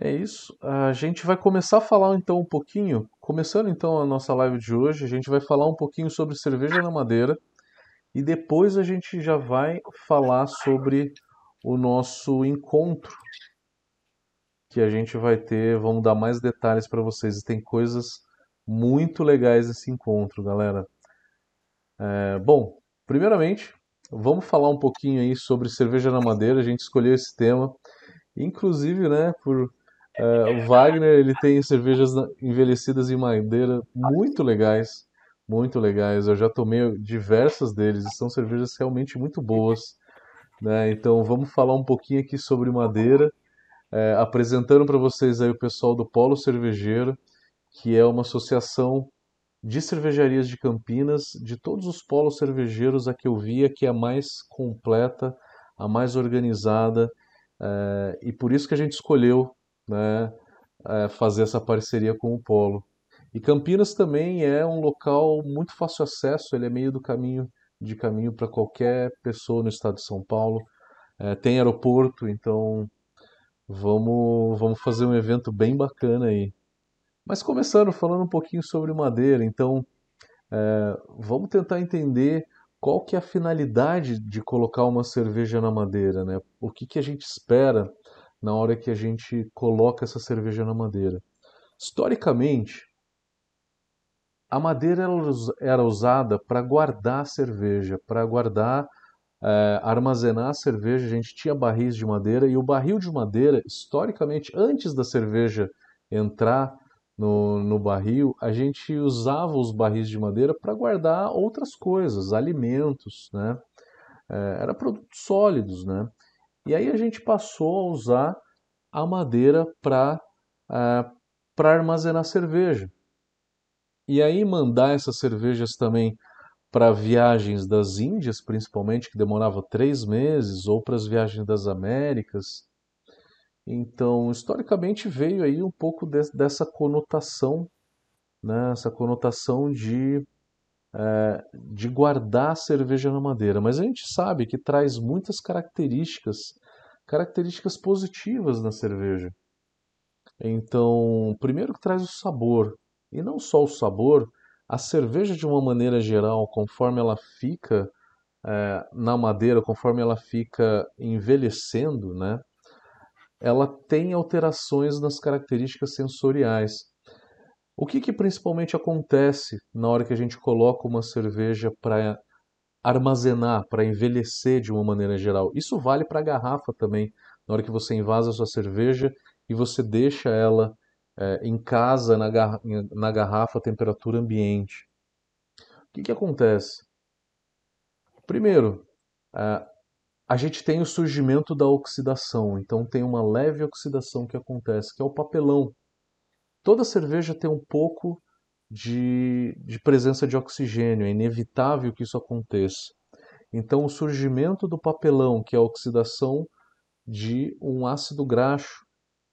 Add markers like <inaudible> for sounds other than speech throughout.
É isso. A gente vai começar a falar então um pouquinho, começando então a nossa live de hoje, a gente vai falar um pouquinho sobre cerveja na madeira e depois a gente já vai falar sobre o nosso encontro que a gente vai ter, vamos dar mais detalhes para vocês. E tem coisas muito legais nesse encontro, galera. É, bom, primeiramente, vamos falar um pouquinho aí sobre cerveja na madeira. A gente escolheu esse tema, inclusive, né, por o Wagner, ele tem cervejas envelhecidas em madeira muito legais, muito legais. Eu já tomei diversas deles e são cervejas realmente muito boas, né? Então, vamos falar um pouquinho aqui sobre madeira, é, apresentando para vocês aí o pessoal do Polo Cervejeiro, que é uma associação de cervejarias de Campinas, de todos os polos cervejeiros, a que eu via que é a mais completa, a mais organizada, é, e por isso que a gente escolheu né, é, fazer essa parceria com o Polo. E Campinas também é um local muito fácil acesso, ele é meio do caminho de caminho para qualquer pessoa no estado de São Paulo. É, tem aeroporto, então vamos, vamos fazer um evento bem bacana aí. Mas começando falando um pouquinho sobre madeira, então é, vamos tentar entender qual que é a finalidade de colocar uma cerveja na madeira, né? O que, que a gente espera na hora que a gente coloca essa cerveja na madeira. Historicamente, a madeira era usada para guardar a cerveja, para guardar, é, armazenar a cerveja. A gente tinha barris de madeira e o barril de madeira, historicamente, antes da cerveja entrar no, no barril, a gente usava os barris de madeira para guardar outras coisas, alimentos, né? É, era produtos sólidos, né? E aí a gente passou a usar a madeira para uh, para armazenar cerveja. E aí mandar essas cervejas também para viagens das Índias, principalmente, que demorava três meses, ou para as viagens das Américas. Então, historicamente veio aí um pouco de, dessa conotação, né, essa conotação de é, de guardar a cerveja na madeira, mas a gente sabe que traz muitas características, características positivas na cerveja. Então, primeiro que traz o sabor, e não só o sabor, a cerveja de uma maneira geral, conforme ela fica é, na madeira, conforme ela fica envelhecendo, né, ela tem alterações nas características sensoriais. O que, que principalmente acontece na hora que a gente coloca uma cerveja para armazenar, para envelhecer de uma maneira geral? Isso vale para a garrafa também. Na hora que você invasa a sua cerveja e você deixa ela é, em casa, na, garra na garrafa, temperatura ambiente. O que, que acontece? Primeiro, é, a gente tem o surgimento da oxidação, então tem uma leve oxidação que acontece, que é o papelão. Toda cerveja tem um pouco de, de presença de oxigênio, é inevitável que isso aconteça. Então, o surgimento do papelão, que é a oxidação de um ácido graxo,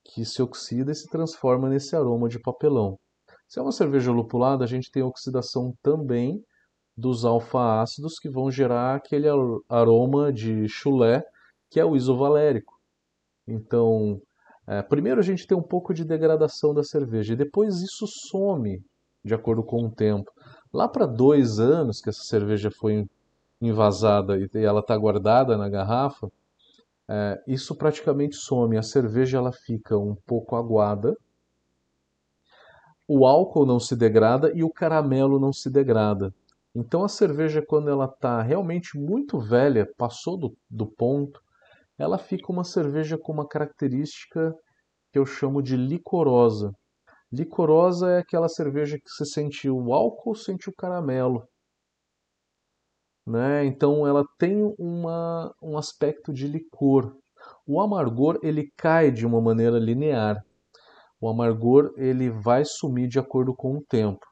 que se oxida e se transforma nesse aroma de papelão. Se é uma cerveja lupulada, a gente tem oxidação também dos alfa-ácidos que vão gerar aquele aroma de chulé, que é o isovalérico. Então, é, primeiro a gente tem um pouco de degradação da cerveja e depois isso some de acordo com o tempo. Lá para dois anos que essa cerveja foi invasada e ela está guardada na garrafa, é, isso praticamente some. A cerveja ela fica um pouco aguada, o álcool não se degrada e o caramelo não se degrada. Então a cerveja, quando ela está realmente muito velha, passou do, do ponto, ela fica uma cerveja com uma característica que eu chamo de licorosa. Licorosa é aquela cerveja que você sente o álcool, sente o caramelo. Né? Então ela tem uma, um aspecto de licor. O amargor ele cai de uma maneira linear. O amargor ele vai sumir de acordo com o tempo.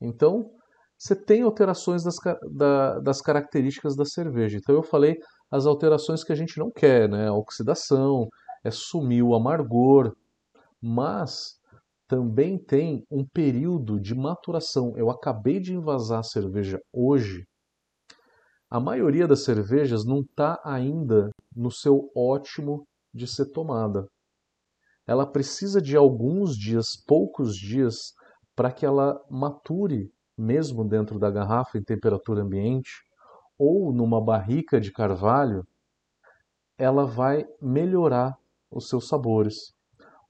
Então você tem alterações das, da, das características da cerveja. Então eu falei as alterações que a gente não quer, né? A oxidação, é sumir o amargor, mas também tem um período de maturação. Eu acabei de envasar a cerveja hoje. A maioria das cervejas não está ainda no seu ótimo de ser tomada. ela precisa de alguns dias, poucos dias, para que ela mature, mesmo dentro da garrafa em temperatura ambiente, ou numa barrica de carvalho, ela vai melhorar os seus sabores.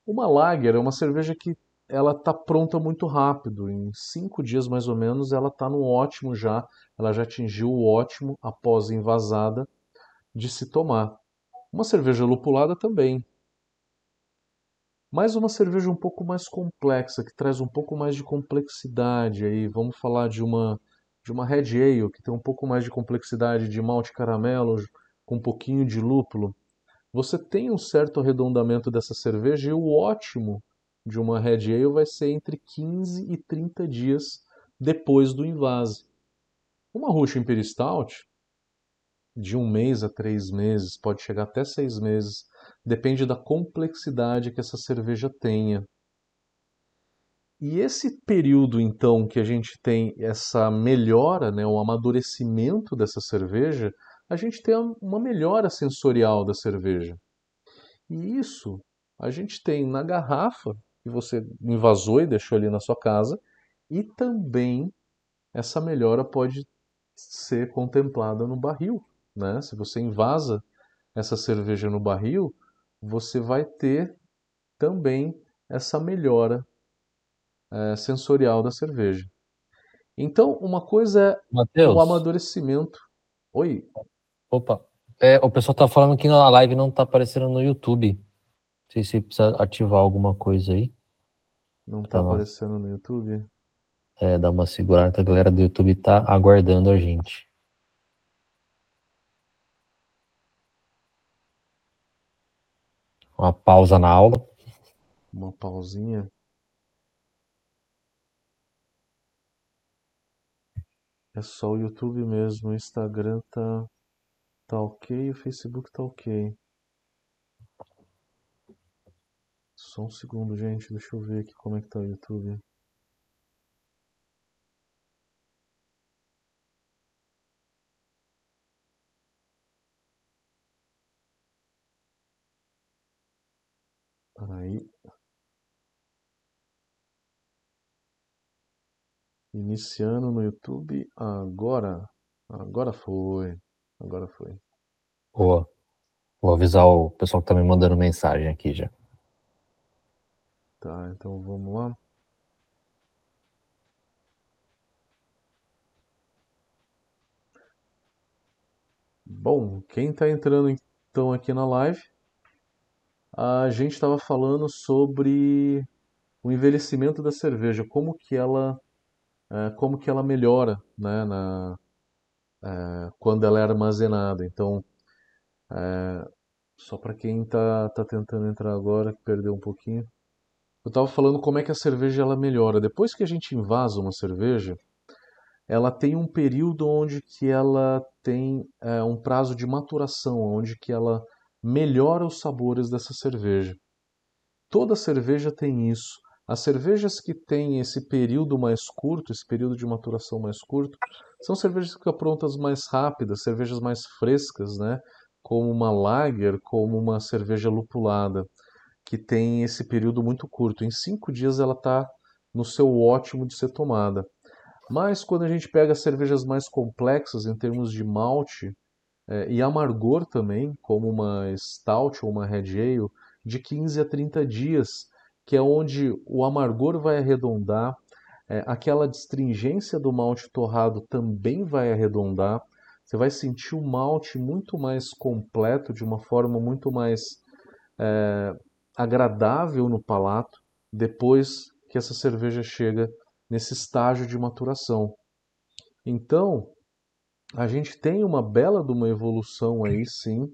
Uma lager é uma cerveja que ela está pronta muito rápido. Em cinco dias mais ou menos, ela está no ótimo já. Ela já atingiu o ótimo após envasada de se tomar. Uma cerveja lupulada também. Mas uma cerveja um pouco mais complexa, que traz um pouco mais de complexidade. Aí vamos falar de uma de uma Red Ale, que tem um pouco mais de complexidade de malte caramelo, com um pouquinho de lúpulo. Você tem um certo arredondamento dessa cerveja e o ótimo de uma Red Ale vai ser entre 15 e 30 dias depois do invase. Uma Russian Imperial Stout, de um mês a três meses, pode chegar até seis meses, depende da complexidade que essa cerveja tenha. E esse período, então, que a gente tem essa melhora, né, o amadurecimento dessa cerveja, a gente tem uma melhora sensorial da cerveja. E isso a gente tem na garrafa que você invasou e deixou ali na sua casa, e também essa melhora pode ser contemplada no barril. Né? Se você invasa essa cerveja no barril, você vai ter também essa melhora é, sensorial da cerveja. Então, uma coisa é Mateus. o amadurecimento. Oi. Opa. É, o pessoal tá falando que na live não tá aparecendo no YouTube. Não sei se precisa ativar alguma coisa aí. Não tá, tá aparecendo no YouTube? É, dá uma segurada, a galera do YouTube tá aguardando a gente. Uma pausa na aula. Uma pausinha. É só o YouTube mesmo, o Instagram tá, tá ok, o Facebook tá ok. Só um segundo, gente, deixa eu ver aqui como é que tá o YouTube. Aí. Iniciando no YouTube agora. Agora foi. Agora foi. Boa. Vou avisar o pessoal que tá me mandando mensagem aqui já. Tá, então vamos lá. Bom, quem está entrando então aqui na live, a gente estava falando sobre o envelhecimento da cerveja, como que ela é, como que ela melhora né, na, é, quando ela é armazenada. Então, é, só para quem está tá tentando entrar agora, que perdeu um pouquinho, eu estava falando como é que a cerveja ela melhora. Depois que a gente invasa uma cerveja, ela tem um período onde que ela tem é, um prazo de maturação, onde que ela melhora os sabores dessa cerveja. Toda cerveja tem isso. As cervejas que têm esse período mais curto, esse período de maturação mais curto, são cervejas que ficam prontas mais rápidas, cervejas mais frescas, né? Como uma lager, como uma cerveja lupulada, que tem esse período muito curto. Em cinco dias ela está no seu ótimo de ser tomada. Mas quando a gente pega cervejas mais complexas em termos de malte é, e amargor também, como uma stout ou uma red ale, de 15 a 30 dias que é onde o amargor vai arredondar, é, aquela distringência do malte torrado também vai arredondar. Você vai sentir o malte muito mais completo, de uma forma muito mais é, agradável no palato, depois que essa cerveja chega nesse estágio de maturação. Então, a gente tem uma bela de uma evolução aí, sim,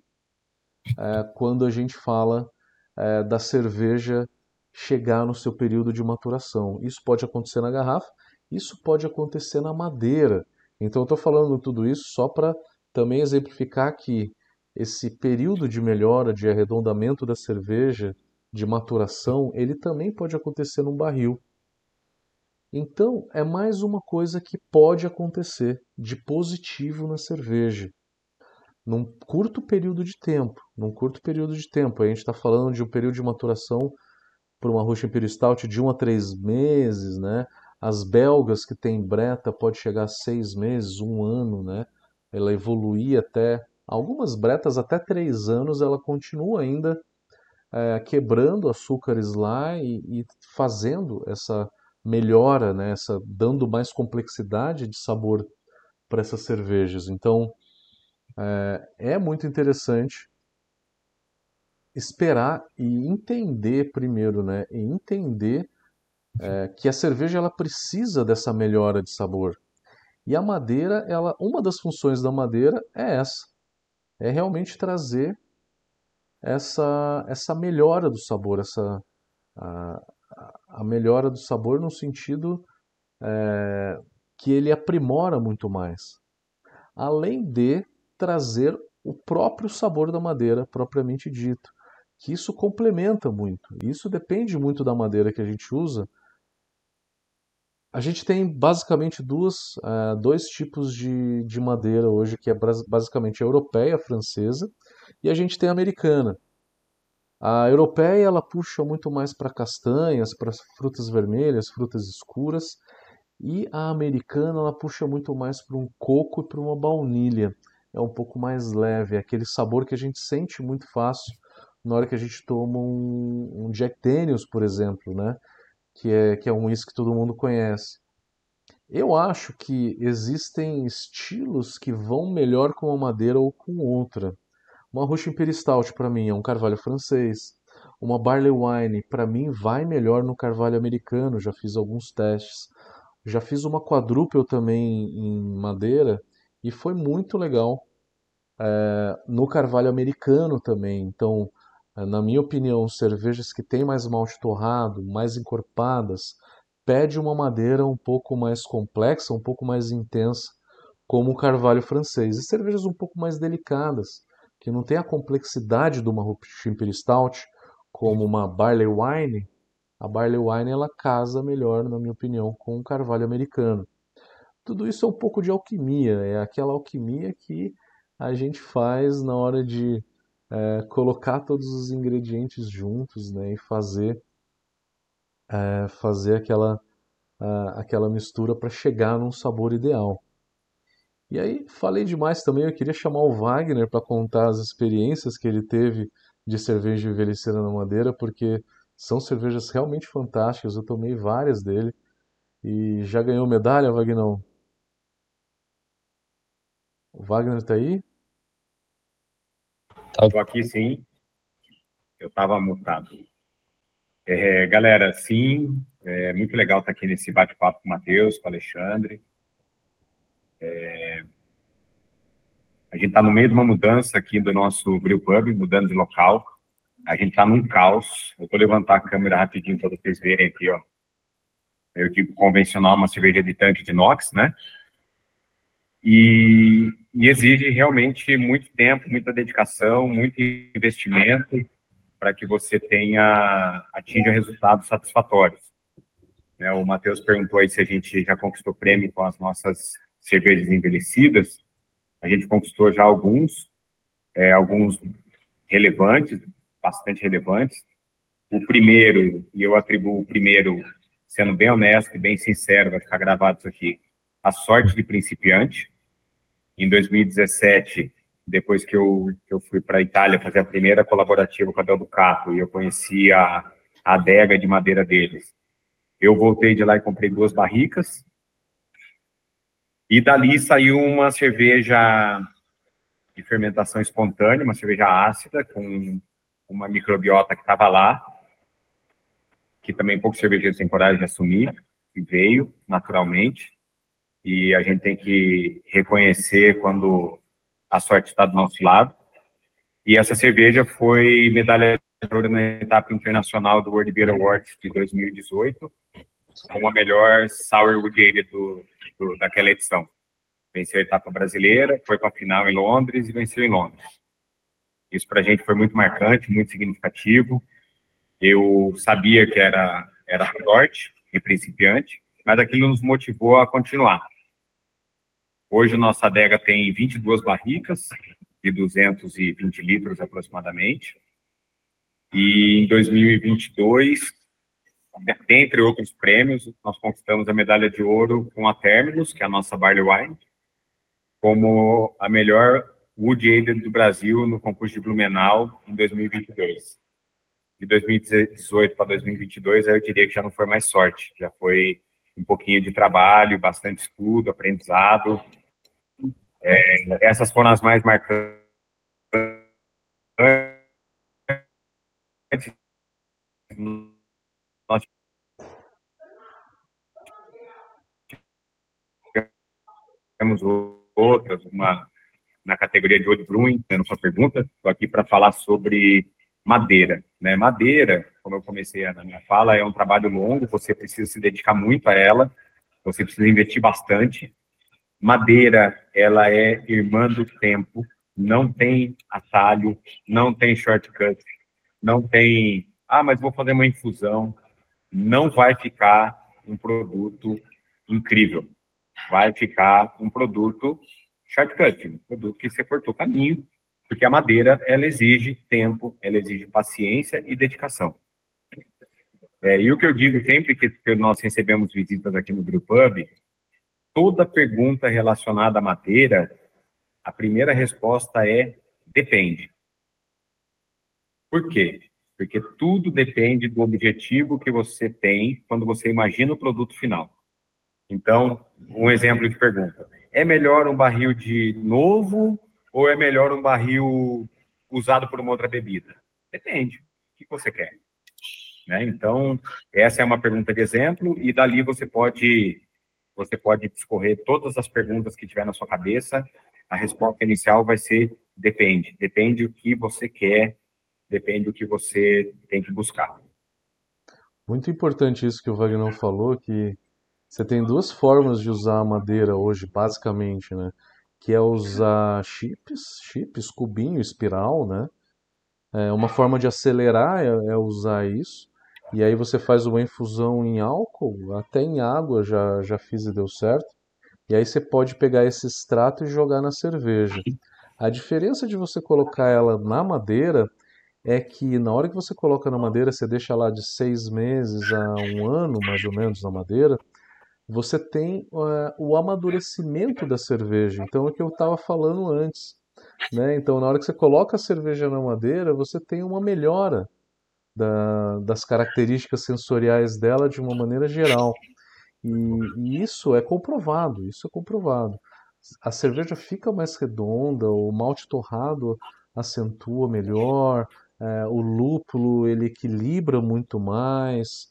é, quando a gente fala é, da cerveja chegar no seu período de maturação. Isso pode acontecer na garrafa, isso pode acontecer na madeira. Então eu estou falando tudo isso só para também exemplificar que esse período de melhora, de arredondamento da cerveja, de maturação, ele também pode acontecer num barril. Então, é mais uma coisa que pode acontecer de positivo na cerveja. Num curto período de tempo, num curto período de tempo, a gente está falando de um período de maturação para uma Russian Imperial Stout de um a três meses, né? As belgas que tem breta pode chegar a seis meses, um ano, né? Ela evoluir até algumas bretas até três anos, ela continua ainda é, quebrando açúcares lá e, e, fazendo essa melhora, né? Essa dando mais complexidade de sabor para essas cervejas. Então é, é muito interessante esperar e entender primeiro, né? E entender é, que a cerveja ela precisa dessa melhora de sabor. E a madeira, ela, uma das funções da madeira é essa, é realmente trazer essa essa melhora do sabor, essa a, a melhora do sabor no sentido é, que ele aprimora muito mais, além de trazer o próprio sabor da madeira propriamente dito que isso complementa muito. Isso depende muito da madeira que a gente usa. A gente tem basicamente duas, uh, dois tipos de, de madeira hoje, que é basicamente a europeia, a francesa, e a gente tem a americana. A europeia ela puxa muito mais para castanhas, para frutas vermelhas, frutas escuras, e a americana ela puxa muito mais para um coco e para uma baunilha. É um pouco mais leve, é aquele sabor que a gente sente muito fácil na hora que a gente toma um, um Jack Daniels, por exemplo, né? Que é, que é um uísque que todo mundo conhece. Eu acho que existem estilos que vão melhor com uma madeira ou com outra. Uma Russian Imperial Stout para mim é um carvalho francês. Uma Barley Wine para mim vai melhor no carvalho americano, já fiz alguns testes. Já fiz uma quadruple também em madeira e foi muito legal. É, no carvalho americano também. Então, na minha opinião, cervejas que têm mais malte torrado, mais encorpadas, pede uma madeira um pouco mais complexa, um pouco mais intensa, como o carvalho francês. E cervejas um pouco mais delicadas, que não tem a complexidade de uma Ruppig Stout, como uma Barley Wine, a Barley Wine ela casa melhor, na minha opinião, com o carvalho americano. Tudo isso é um pouco de alquimia, é aquela alquimia que a gente faz na hora de é, colocar todos os ingredientes juntos né, e fazer, é, fazer aquela, aquela mistura para chegar num sabor ideal. E aí, falei demais também, eu queria chamar o Wagner para contar as experiências que ele teve de cerveja envelhecida na madeira, porque são cervejas realmente fantásticas, eu tomei várias dele. E já ganhou medalha, Wagner? O Wagner está aí? Estou tá. aqui sim. Eu estava mutado. É, galera, sim, é muito legal estar aqui nesse bate-papo com o Matheus, com o Alexandre. É, a gente está no meio de uma mudança aqui do nosso Brew Pub, mudando de local. A gente está num caos. Eu vou levantar a câmera rapidinho para vocês verem aqui, ó. Eu digo convencional, uma cerveja de tanque de inox, né? E, e exige realmente muito tempo, muita dedicação, muito investimento para que você tenha atinja resultados satisfatórios. Né, o Matheus perguntou aí se a gente já conquistou prêmio com as nossas cervejas envelhecidas. A gente conquistou já alguns, é, alguns relevantes, bastante relevantes. O primeiro, e eu atribuo o primeiro, sendo bem honesto e bem sincero, vai ficar gravado isso aqui, a sorte de principiante. Em 2017, depois que eu, que eu fui para a Itália fazer a primeira colaborativa com a Del Ducato e eu conheci a, a adega de madeira deles, eu voltei de lá e comprei duas barricas. E dali saiu uma cerveja de fermentação espontânea, uma cerveja ácida, com uma microbiota que estava lá, que também poucos cervejeiros têm coragem de assumir, e veio naturalmente e a gente tem que reconhecer quando a sorte está do nosso lado. E essa cerveja foi medalha de ouro na etapa internacional do World Beer Awards de 2018, como a melhor Sour Wood do, do, daquela edição. Venceu a etapa brasileira, foi para a final em Londres e venceu em Londres. Isso para a gente foi muito marcante, muito significativo. Eu sabia que era, era sorte e principiante, mas aquilo nos motivou a continuar. Hoje, nossa adega tem 22 barricas, de 220 litros aproximadamente. E em 2022, dentre outros prêmios, nós conquistamos a medalha de ouro com a Terminus, que é a nossa Barley Wine, como a melhor Wood Aided do Brasil no concurso de Blumenau em 2022. De 2018 para 2022, eu diria que já não foi mais sorte, já foi um pouquinho de trabalho, bastante estudo, aprendizado. É, essas foram as mais marcantes. Nós temos outras, uma na categoria de Old Brewing, na sua pergunta, estou aqui para falar sobre madeira. Né? Madeira, como eu comecei na minha fala, é um trabalho longo, você precisa se dedicar muito a ela, você precisa investir bastante. Madeira, ela é irmã do tempo, não tem atalho, não tem shortcut, não tem, ah, mas vou fazer uma infusão. Não vai ficar um produto incrível. Vai ficar um produto shortcut, um produto que você cortou caminho, porque a madeira, ela exige tempo, ela exige paciência e dedicação. É, e o que eu digo sempre que, nós recebemos visitas aqui no Brewpub, toda pergunta relacionada à madeira, a primeira resposta é depende. Por quê? Porque tudo depende do objetivo que você tem quando você imagina o produto final. Então, um exemplo de pergunta. É melhor um barril de novo ou é melhor um barril usado por uma outra bebida? Depende. O que você quer? Né? Então, essa é uma pergunta de exemplo e dali você pode você pode discorrer todas as perguntas que tiver na sua cabeça. A resposta inicial vai ser depende. Depende do que você quer, depende do que você tem que buscar. Muito importante isso que o Wagner falou, que você tem duas formas de usar a madeira hoje, basicamente, né? Que é usar chips, chips, cubinho, espiral, né? É, uma forma de acelerar é, é, usar isso. E aí você faz uma infusão em álcool, até em água já, já fiz e deu certo. E aí você pode pegar esse extrato e jogar na cerveja. A diferença de você colocar ela na madeira é que na hora que você coloca na madeira, você deixa lá de seis meses a um ano, mais ou menos, na madeira, você tem uh, o amadurecimento da cerveja. Então é o que eu estava falando antes. Né? Então, na hora que você coloca a cerveja na madeira, você tem uma melhora da, das características sensoriais dela de uma maneira geral. E, e, isso é comprovado, isso é comprovado. A cerveja fica mais redonda, o malte torrado acentua melhor, é, o lúpulo ele equilibra muito mais,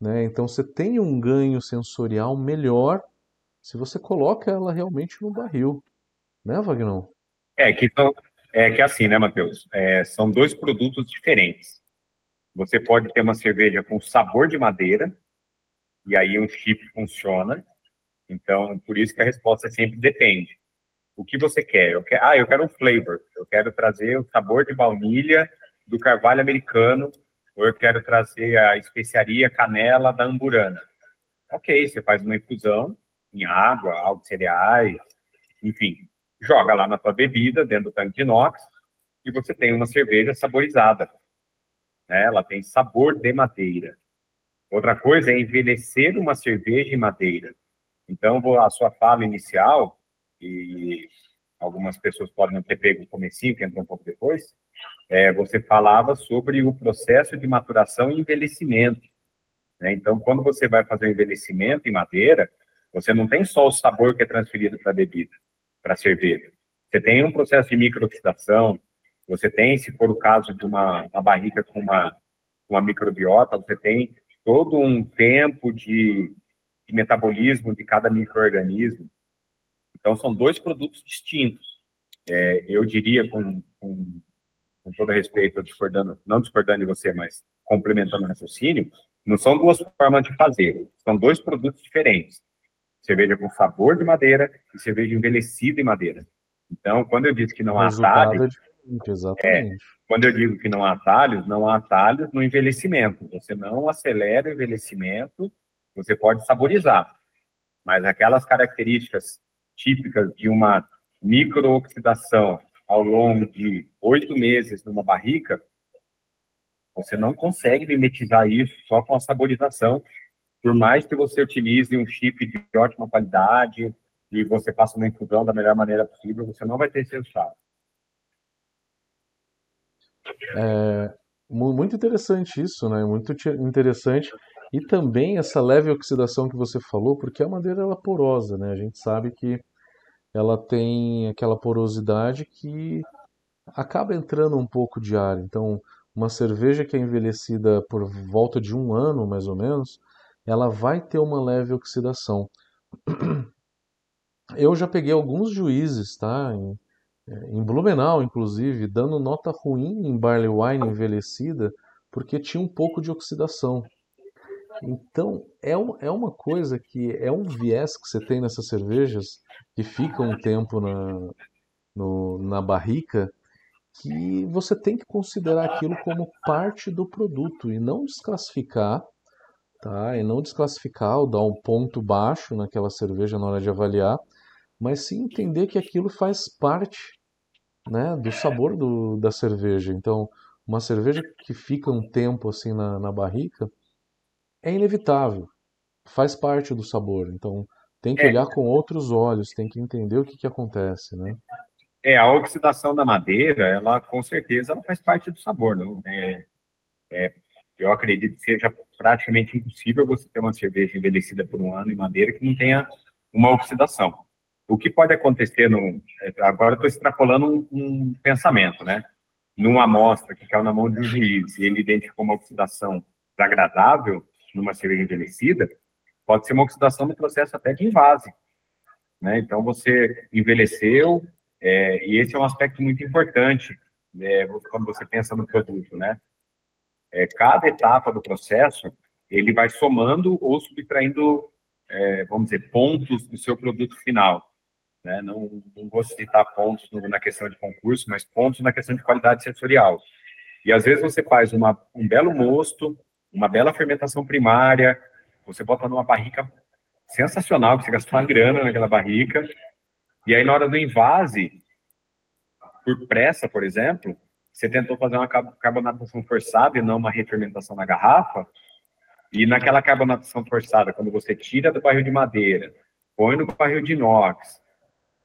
né? Então você tem um ganho sensorial melhor se você coloca ela realmente no barril, né, Vagnão? É que são, é que é assim, né, Matheus? É, são dois produtos diferentes. Você pode ter uma cerveja com sabor de madeira e aí um chip funciona. Então, por isso que a resposta sempre depende. O que você quer? Eu quero, ah, eu quero um flavor. Eu quero trazer o sabor de baunilha do carvalho americano ou eu quero trazer a especiaria canela da amburana. Ok, você faz uma infusão em água, algo cereais, enfim, joga lá na sua bebida, dentro do tanque de inox, e você tem uma cerveja saborizada. Né? Ela tem sabor de madeira. Outra coisa é envelhecer uma cerveja em madeira. Então, a sua fala inicial, e algumas pessoas podem não ter pego o comecinho, que entrou um pouco depois, é, você falava sobre o processo de maturação e envelhecimento. Né? Então, quando você vai fazer o envelhecimento em madeira, você não tem só o sabor que é transferido para a bebida, para a cerveja. Você tem um processo de microoxidação, você tem, se for o caso de uma, uma barrica com uma, uma microbiota, você tem todo um tempo de, de metabolismo de cada microorganismo. Então, são dois produtos distintos. É, eu diria, com, com com todo respeito, discordando, não discordando de você, mas complementando o raciocínio, não são duas formas de fazer, são dois produtos diferentes. Cerveja com sabor de madeira e cerveja envelhecida em madeira. Então, quando eu disse que não há atalhos, é, quando eu digo que não há atalhos, não há atalhos no envelhecimento. Você não acelera o envelhecimento, você pode saborizar. Mas aquelas características típicas de uma microoxidação ao longo de oito meses numa barrica, Você não consegue mimetizar isso só com a saborização, por mais que você utilize um chip de ótima qualidade e você faça uma infusão da melhor maneira possível, você não vai ter esse resultado. É, muito interessante isso, né? Muito interessante. E também essa leve oxidação que você falou, porque a madeira ela é porosa, né? A gente sabe que ela tem aquela porosidade que acaba entrando um pouco de ar. Então, uma cerveja que é envelhecida por volta de um ano, mais ou menos, ela vai ter uma leve oxidação. <clears throat> Eu já peguei alguns juízes, tá? Em, em Blumenau, inclusive, dando nota ruim em barley wine envelhecida, porque tinha um pouco de oxidação. Então, é, é uma coisa que é um viés que você tem nessas cervejas que ficam um tempo na, no, na barrica, que você tem que considerar aquilo como parte do produto e não desclassificar, tá? E não desclassificar ou dar um ponto baixo naquela cerveja na hora de avaliar, mas sim entender que aquilo faz parte, né, do sabor do, da cerveja. Então, uma cerveja que fica um tempo assim na, na barrica, é inevitável, faz parte do sabor. Então tem que é. olhar com outros olhos, tem que entender o que, que acontece, né? É, a oxidação da madeira, ela com certeza ela faz parte do sabor, não? É, é, eu acredito que seja praticamente impossível você ter uma cerveja envelhecida por um ano em madeira que não tenha uma oxidação. O que pode acontecer, no, é, agora estou extrapolando um, um, pensamento, né? Numa amostra que caiu na mão de um juiz e ele identificou uma oxidação desagradável, numa cerveja envelhecida, pode ser uma oxidação no processo até de invase. Né? Então, você envelheceu, é, e esse é um aspecto muito importante é, quando você pensa no produto. Né? É, cada etapa do processo, ele vai somando ou subtraindo, é, vamos dizer, pontos do seu produto final. Né? Não, não vou citar pontos no, na questão de concurso, mas pontos na questão de qualidade sensorial. E às vezes você faz uma, um belo mosto, uma bela fermentação primária, você bota numa barrica sensacional, que você gastou uma grana naquela barrica, e aí na hora do invase, por pressa, por exemplo, você tentou fazer uma carbonatação forçada e não uma refermentação na garrafa, e naquela carbonatação forçada, quando você tira do barril de madeira, põe no barril de inox,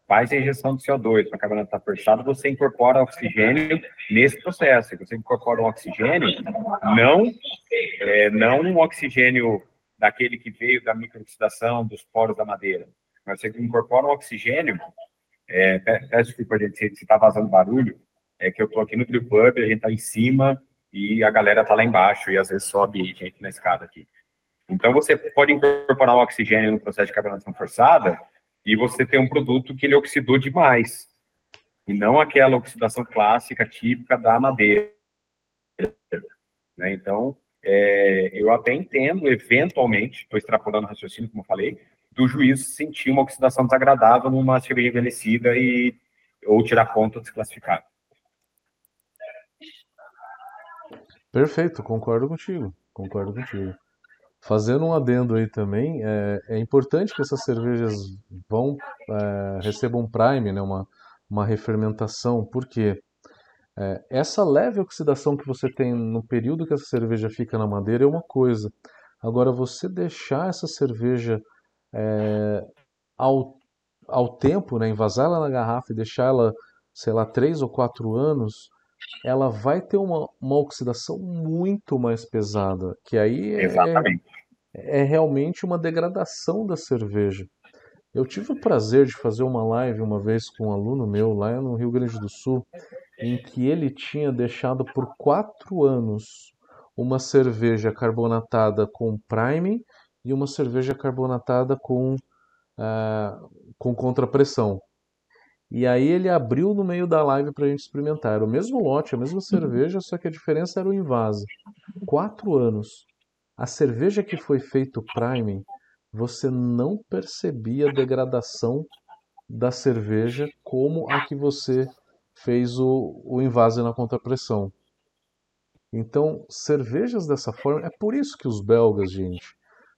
faz a injeção de CO2 para carbonato forçado, você incorpora oxigênio nesse processo. Você incorpora um oxigênio, não, é, não um oxigênio daquele que veio da microoxidação dos poros da madeira, mas você incorpora um oxigênio. É, peço desculpa, gente, se está vazando barulho, é que eu estou aqui no Brew Pub, a gente está em cima e a galera está lá embaixo e às vezes sobe gente na escada aqui. Então, você pode incorporar o oxigênio no processo de carbonatação forçada e você tem um produto que ele oxidou demais, e não aquela oxidação clássica, típica da madeira. Né? Então, é, eu até entendo, eventualmente, estou extrapolando o raciocínio, como eu falei, do juiz sentir uma oxidação desagradável numa cerveja envelhecida e, ou tirar ponto desclassificado. Perfeito, concordo contigo, concordo contigo. Fazendo um adendo aí também, é, é importante que essas cervejas vão é, recebam um prime, né, uma, uma refermentação, porque é, essa leve oxidação que você tem no período que essa cerveja fica na madeira é uma coisa. Agora, você deixar essa cerveja é, ao, ao tempo, né, envasar ela na garrafa e deixar ela, sei lá, três ou quatro anos, ela vai ter uma, uma oxidação muito mais pesada, que aí é, é realmente uma degradação da cerveja. Eu tive o prazer de fazer uma live uma vez com um aluno meu lá no Rio Grande do Sul, em que ele tinha deixado por quatro anos uma cerveja carbonatada com prime e uma cerveja carbonatada com, uh, com contrapressão. E aí ele abriu no meio da live para a gente experimentar. Era o mesmo lote, a mesma cerveja, só que a diferença era o invase. Quatro anos. A cerveja que foi feito priming, você não percebia a degradação da cerveja como a que você fez o, o invase na contrapressão. Então, cervejas dessa forma, é por isso que os belgas, gente,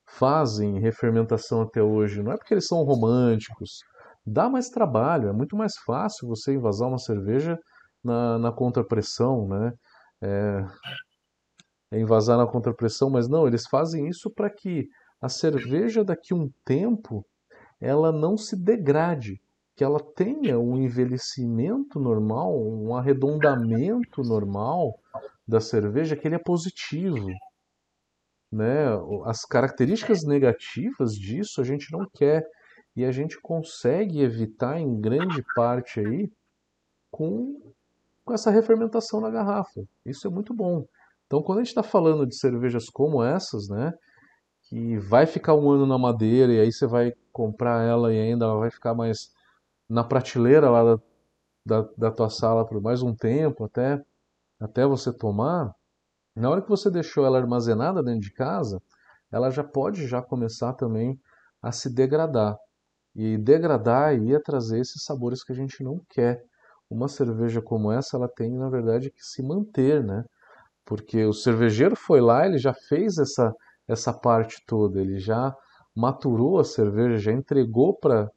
fazem refermentação até hoje. Não é porque eles são românticos, dá mais trabalho, é muito mais fácil você invasar uma cerveja na, na contrapressão, né? É, é envasar na contrapressão, mas não, eles fazem isso para que a cerveja daqui a um tempo ela não se degrade, que ela tenha um envelhecimento normal, um arredondamento normal da cerveja, que ele é positivo. Né? As características negativas disso a gente não quer e a gente consegue evitar em grande parte aí com, com essa refermentação na garrafa. Isso é muito bom. Então, quando a gente está falando de cervejas como essas, né, que vai ficar um ano na madeira e aí você vai comprar ela e ainda ela vai ficar mais na prateleira lá da, da, da tua sala por mais um tempo até, até você tomar, na hora que você deixou ela armazenada dentro de casa, ela já pode já começar também a se degradar. E degradar ia trazer esses sabores que a gente não quer. Uma cerveja como essa, ela tem, na verdade, que se manter, né? Porque o cervejeiro foi lá, ele já fez essa, essa parte toda, ele já maturou a cerveja, já entregou para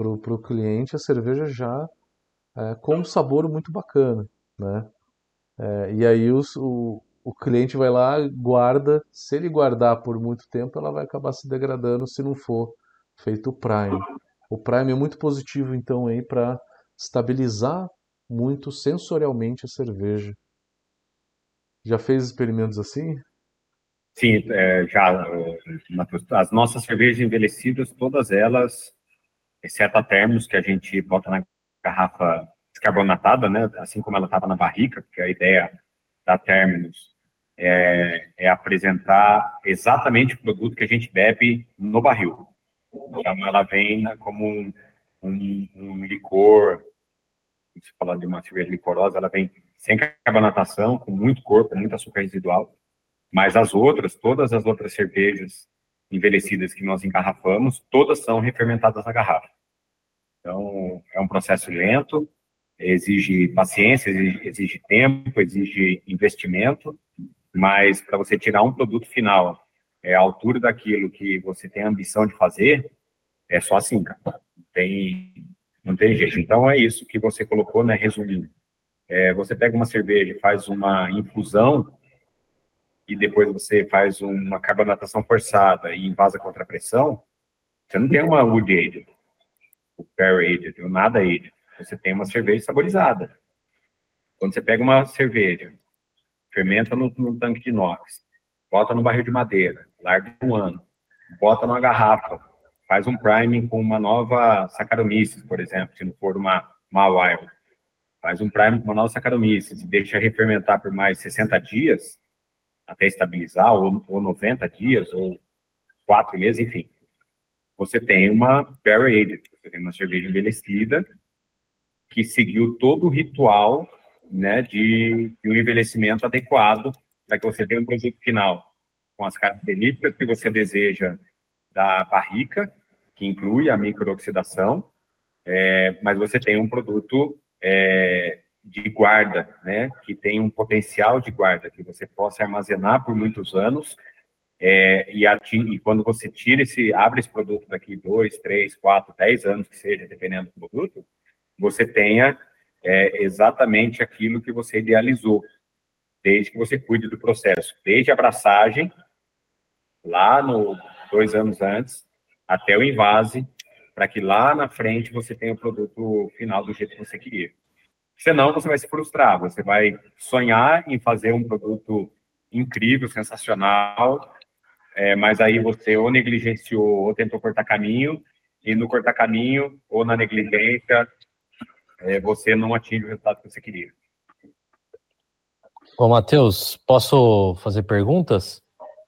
o cliente a cerveja já é, com um sabor muito bacana, né? É, e aí os, o, o cliente vai lá, guarda, se ele guardar por muito tempo, ela vai acabar se degradando se não for feito o Prime. O Prime é muito positivo então aí para estabilizar muito sensorialmente a cerveja. Já fez experimentos assim? Sim, é, já. As nossas cervejas envelhecidas, todas elas, exceto a Termos, que a gente bota na garrafa descarbonatada, né, assim como ela estava na barrica, porque a ideia da Terminus é, é, apresentar exatamente o produto que a gente bebe no barril. Ela vem como um, um, um licor, se falar de uma cerveja licorosa, ela vem sem carbonatação, com muito corpo, muito açúcar residual, mas as outras, todas as outras cervejas envelhecidas que nós engarrafamos, todas são refermentadas na garrafa. Então, é um processo lento, exige paciência, exige, exige tempo, exige investimento, mas para você tirar um produto final é, à altura daquilo que você tem a ambição de fazer, é só assim, cara. Não tem, não tem jeito. Então, é isso que você colocou, né, resumindo. É, você pega uma cerveja, faz uma infusão, e depois você faz uma carbonatação forçada e invasa contra a pressão, você não tem uma wood aged, o pair aged, o nada aged. Você tem uma cerveja saborizada. Quando você pega uma cerveja, fermenta no, no tanque de inox, bota no barril de madeira, larga um ano, bota numa garrafa, faz um priming com uma nova Saccharomyces, por exemplo, se não for uma, uma wild. Faz um priming com uma nova Saccharomyces e deixa refermentar por mais 60 dias, até estabilizar, ou, ou 90 dias, ou 4 meses, enfim. Você tem uma barrel aged, você tem uma cerveja envelhecida que seguiu todo o ritual né, de, de um envelhecimento adequado para que você tenha um produto final com as características que você deseja da barrica, que inclui a microoxidação, é, mas você tem um produto é, de guarda, né, que tem um potencial de guarda, que você possa armazenar por muitos anos, é, e, e, quando você tira esse, abre esse produto daqui dois, três, quatro, dez anos que seja, dependendo do produto, você tenha é, exatamente aquilo que você idealizou, desde que você cuide do processo, desde a abraçagem, lá no dois anos antes, até o invase, para que lá na frente você tenha o produto final do jeito que você queria. Senão, você vai se frustrar, você vai sonhar em fazer um produto incrível, sensacional, é, mas aí você ou negligenciou ou tentou cortar caminho, e no cortar caminho ou na negligência, é, você não atinge o resultado que você queria. Ô, Matheus, posso fazer perguntas?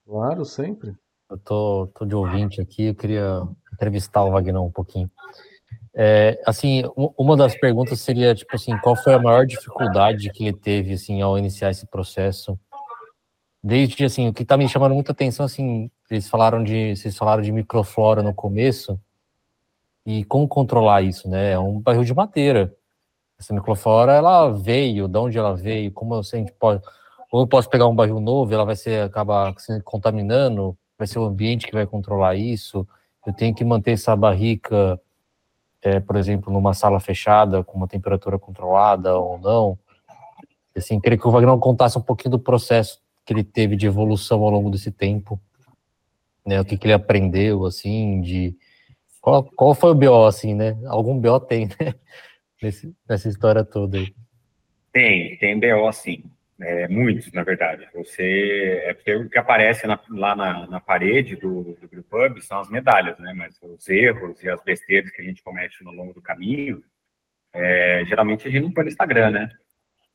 Claro, sempre. Eu tô, tô de ouvinte aqui, eu queria entrevistar o Wagner um pouquinho. É, assim, uma das perguntas seria, tipo assim, qual foi a maior dificuldade que ele teve, assim, ao iniciar esse processo? Desde, assim, o que tá me chamando muita atenção, assim, eles falaram de, vocês falaram de microflora no começo, e como controlar isso, né? É um barril de madeira. Essa microflora, ela veio, de onde ela veio, como a gente pode... Ou eu posso pegar um barril novo, ela vai ser, acabar se contaminando, vai ser o ambiente que vai controlar isso, eu tenho que manter essa barrica é, por exemplo, numa sala fechada, com uma temperatura controlada ou não. Assim, queria que o Wagner contasse um pouquinho do processo que ele teve de evolução ao longo desse tempo, né? O que, que ele aprendeu, assim, de qual, qual foi o BO, assim, né? Algum BO tem, né? <laughs> Nesse, nessa história toda aí. Tem, tem BO, sim. É, muitos, na verdade. Você é porque o que aparece na, lá na, na, parede do, do Brewpub são as medalhas, né? Mas os erros e as besteiras que a gente comete no longo do caminho, é, geralmente a gente não põe no Instagram, né?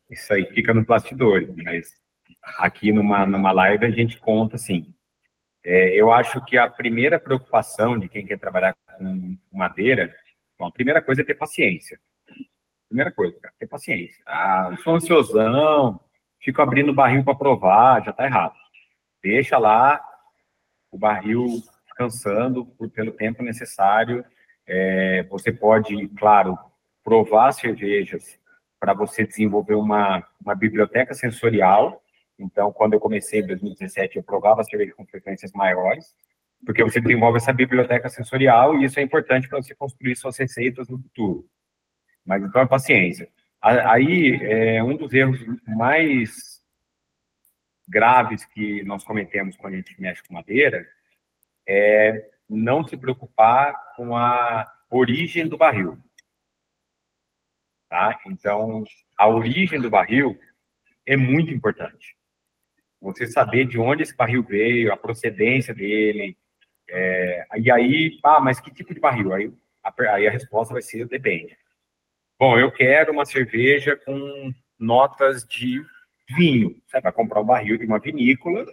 Isso aí fica no bastidor, mas aqui numa, numa live a gente conta assim. É, eu acho que a primeira preocupação de quem quer trabalhar com madeira, bom, a primeira coisa é ter paciência. Primeira coisa, ter paciência. Ah, sou ansiosão, fico abrindo o barril para provar, já está errado. Deixa lá o barril cansando por, pelo tempo necessário. É, você pode, claro, provar cervejas para você desenvolver uma, uma biblioteca sensorial. Então, quando eu comecei em 2017, eu provava cerveja com frequências maiores, porque você desenvolve essa biblioteca sensorial e isso é importante para você construir suas receitas no futuro. Mas então é paciência. Aí, é, um dos erros mais graves que nós cometemos quando a gente mexe com madeira é não se preocupar com a origem do barril. Tá? Então, a origem do barril é muito importante. Você saber de onde esse barril veio, a procedência dele. É, e aí, ah, mas que tipo de barril? Aí aí a resposta vai ser depende. Bom, eu quero uma cerveja com notas de vinho. Você vai comprar um barril de uma vinícola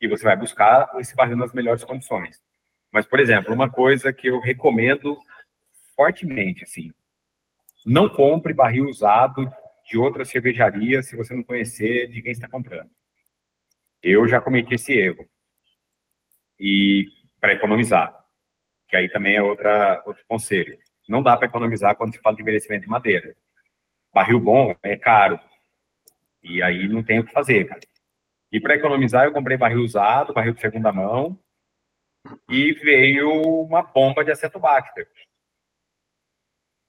e você vai buscar esse barril nas melhores condições. Mas, por exemplo, uma coisa que eu recomendo fortemente, assim, não compre barril usado de outra cervejaria se você não conhecer de quem está comprando. Eu já cometi esse erro. E para economizar, que aí também é outra, outro conselho. Não dá para economizar quando se fala de envelhecimento de madeira. Barril bom é caro. E aí não tem o que fazer, cara. E para economizar, eu comprei barril usado, barril de segunda mão, e veio uma bomba de acetobacter.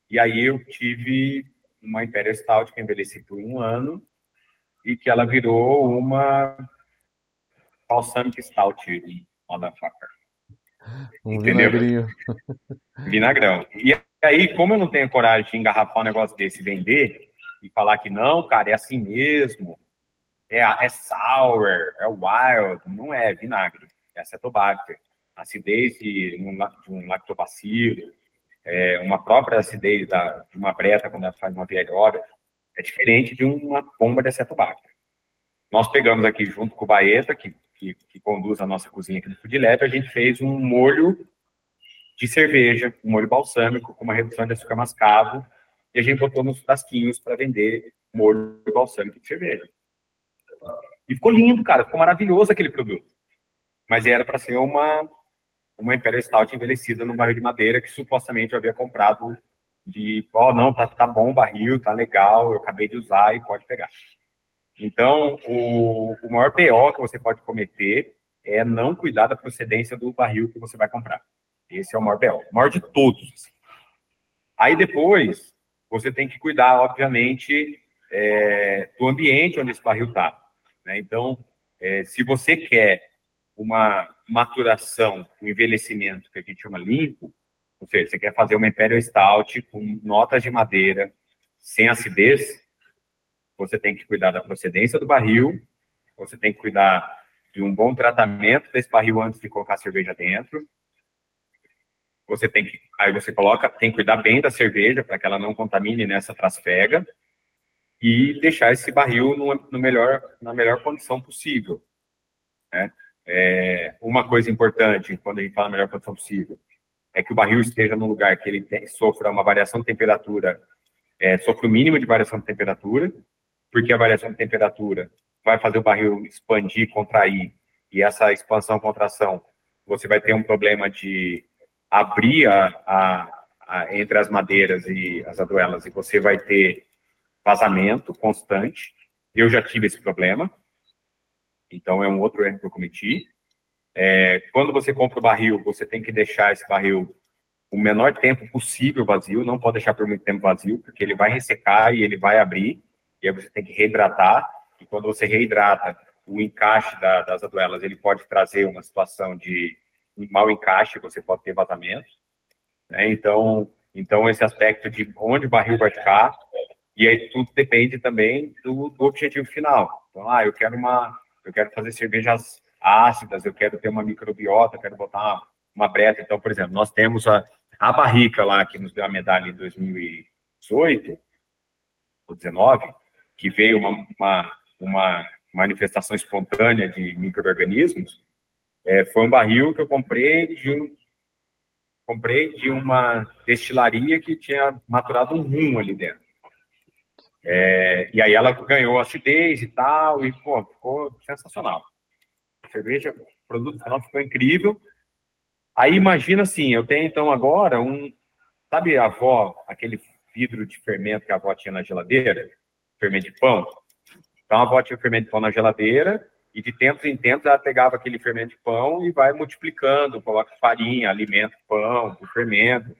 E aí eu tive uma Imperial Stout que envelheci por um ano e que ela virou uma Balsamic Stout, motherfucker. Um Entendeu? vinagrinho. Vinagrão. E aí, como eu não tenho coragem de engarrafar um negócio desse e vender, e falar que não, cara, é assim mesmo, é, é sour, é wild, não é vinagre, é acetobacter. Acidez de um, de um lactobacilo, é, uma própria acidez da, de uma breta quando ela faz uma velhora, é diferente de uma bomba de acetobacter. Nós pegamos aqui junto com o Baeta, que, que, que conduz a nossa cozinha aqui do Food Lab, a gente fez um molho de cerveja, um molho balsâmico com uma redução de açúcar mascavo, e a gente botou nos frasquinhos para vender molho balsâmico de cerveja. E ficou lindo, cara, ficou maravilhoso aquele produto. Mas era para ser uma uma Imperial Stout envelhecida num barril de madeira que supostamente eu havia comprado de, ó, oh, não, tá, tá bom o barril, tá legal, eu acabei de usar e pode pegar. Então, o, o maior PO que você pode cometer é não cuidar da procedência do barril que você vai comprar. Esse é o maior BO, o maior de todos. Aí depois, você tem que cuidar, obviamente, é, do ambiente onde esse barril está. Né? Então, é, se você quer uma maturação, um envelhecimento que a gente chama limpo, ou seja, você quer fazer uma Imperial Stout com notas de madeira, sem acidez, você tem que cuidar da procedência do barril, você tem que cuidar de um bom tratamento desse barril antes de colocar a cerveja dentro, você tem que, aí você coloca, tem que cuidar bem da cerveja para que ela não contamine nessa trasfega e deixar esse barril no, no melhor, na melhor condição possível. Né? É, uma coisa importante quando a gente fala melhor condição possível é que o barril esteja num lugar que ele tem, sofra uma variação de temperatura, é, sofra o mínimo de variação de temperatura, porque a variação de temperatura vai fazer o barril expandir, contrair, e essa expansão, contração, você vai ter um problema de abrir a, a, a, entre as madeiras e as aduelas e você vai ter vazamento constante. Eu já tive esse problema, então é um outro erro que eu cometi. É, quando você compra o barril, você tem que deixar esse barril o menor tempo possível vazio, não pode deixar por muito tempo vazio, porque ele vai ressecar e ele vai abrir, e aí você tem que reidratar, e quando você reidrata, o encaixe da, das aduelas ele pode trazer uma situação de mau encaixe, você pode ter vazamento. Né? Então, então, esse aspecto de onde o barril vai ficar, e aí tudo depende também do, do objetivo final. Então, ah, eu quero uma, eu quero fazer cervejas ácidas, eu quero ter uma microbiota, quero botar uma, uma breta. Então, por exemplo, nós temos a, a barrica lá que nos deu a medalha em 2018 ou 19, que veio uma, uma, uma manifestação espontânea de microorganismos, é, foi um barril que eu comprei de um, comprei de uma destilaria que tinha maturado um rum ali dentro. É, e aí ela ganhou acidez e tal, e pô, ficou sensacional. Cerveja, produto final ficou incrível. Aí imagina assim, eu tenho então agora um, sabe a avó, aquele vidro de fermento que a avó tinha na geladeira, fermento de pão. Então a avó tinha fermento de pão na geladeira e de tempos em tempos ela pegava aquele fermento de pão e vai multiplicando, coloca farinha, alimenta pão, fermento.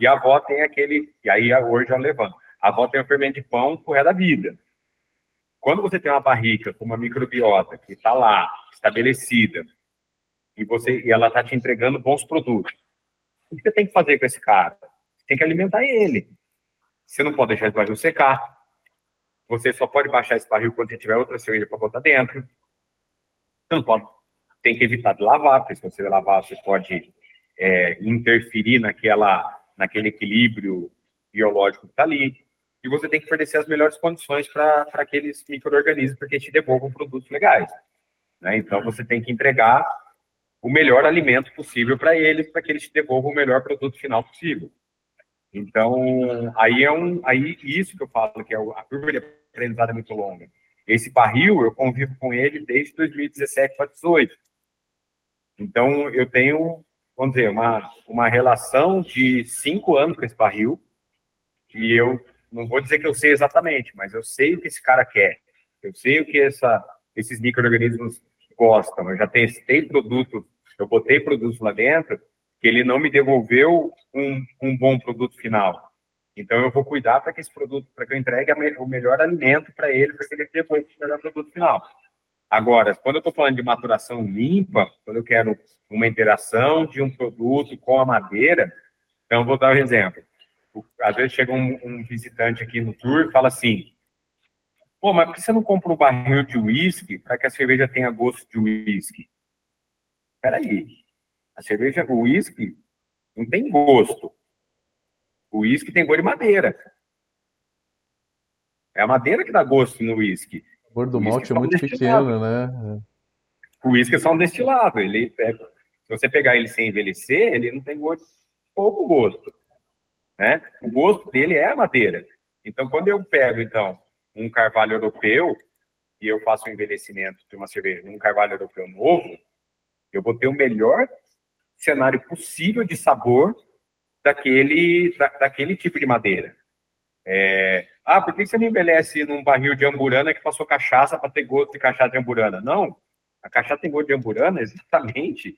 E a avó tem aquele, e aí hoje ela levanta. A avó tem o fermento de pão por resto da vida. Quando você tem uma barrica com uma microbiota que está lá, estabelecida, e você e ela está te entregando bons produtos, o que você tem que fazer com esse cara? Você tem que alimentar ele. Você não pode deixar esse barril secar. Você só pode baixar esse barril quando você tiver outra cerveja para botar dentro. Você não pode. Tem que evitar de lavar, porque se você lavar, você pode é, interferir naquela, naquele equilíbrio biológico que está ali. E você tem que fornecer as melhores condições para aqueles micro-organismos para que te devolvam produtos legais. Né? Então, você tem que entregar o melhor alimento possível para eles, para que eles te devolvam o melhor produto final possível. Então, aí é um, aí isso que eu falo que é a curva de aprendizado é muito longa. Esse barril eu convivo com ele desde 2017 para 2018. Então, eu tenho, vamos dizer, uma, uma relação de cinco anos com esse barril, e eu não vou dizer que eu sei exatamente, mas eu sei o que esse cara quer. Eu sei o que essa, esses micro-organismos gostam. Eu já testei produto, eu botei produtos lá dentro, que ele não me devolveu um, um bom produto final. Então eu vou cuidar para que esse produto, para que eu entregue o melhor alimento para ele, para que ele devolva o melhor produto final. Agora, quando eu estou falando de maturação limpa, quando eu quero uma interação de um produto com a madeira, então vou dar um exemplo. Às vezes chega um, um visitante aqui no tour e fala assim: Pô, mas por que você não compra um barril de uísque para que a cerveja tenha gosto de uísque? Peraí, a cerveja, o uísque, não tem gosto. O uísque tem gosto de madeira. É a madeira que dá gosto no uísque. O sabor do malte é, é muito pequeno, né? O uísque é só um destilado. Ele é, se você pegar ele sem envelhecer, ele não tem gosto, pouco gosto. Né? O gosto dele é a madeira. Então, quando eu pego, então, um carvalho europeu e eu faço um envelhecimento de uma cerveja num carvalho europeu novo, eu vou ter o melhor cenário possível de sabor daquele, da, daquele tipo de madeira. É, ah, por que você não envelhece num barril de amburana que passou cachaça para ter gosto de cachaça de amburana? Não, a cachaça tem gosto de amburana exatamente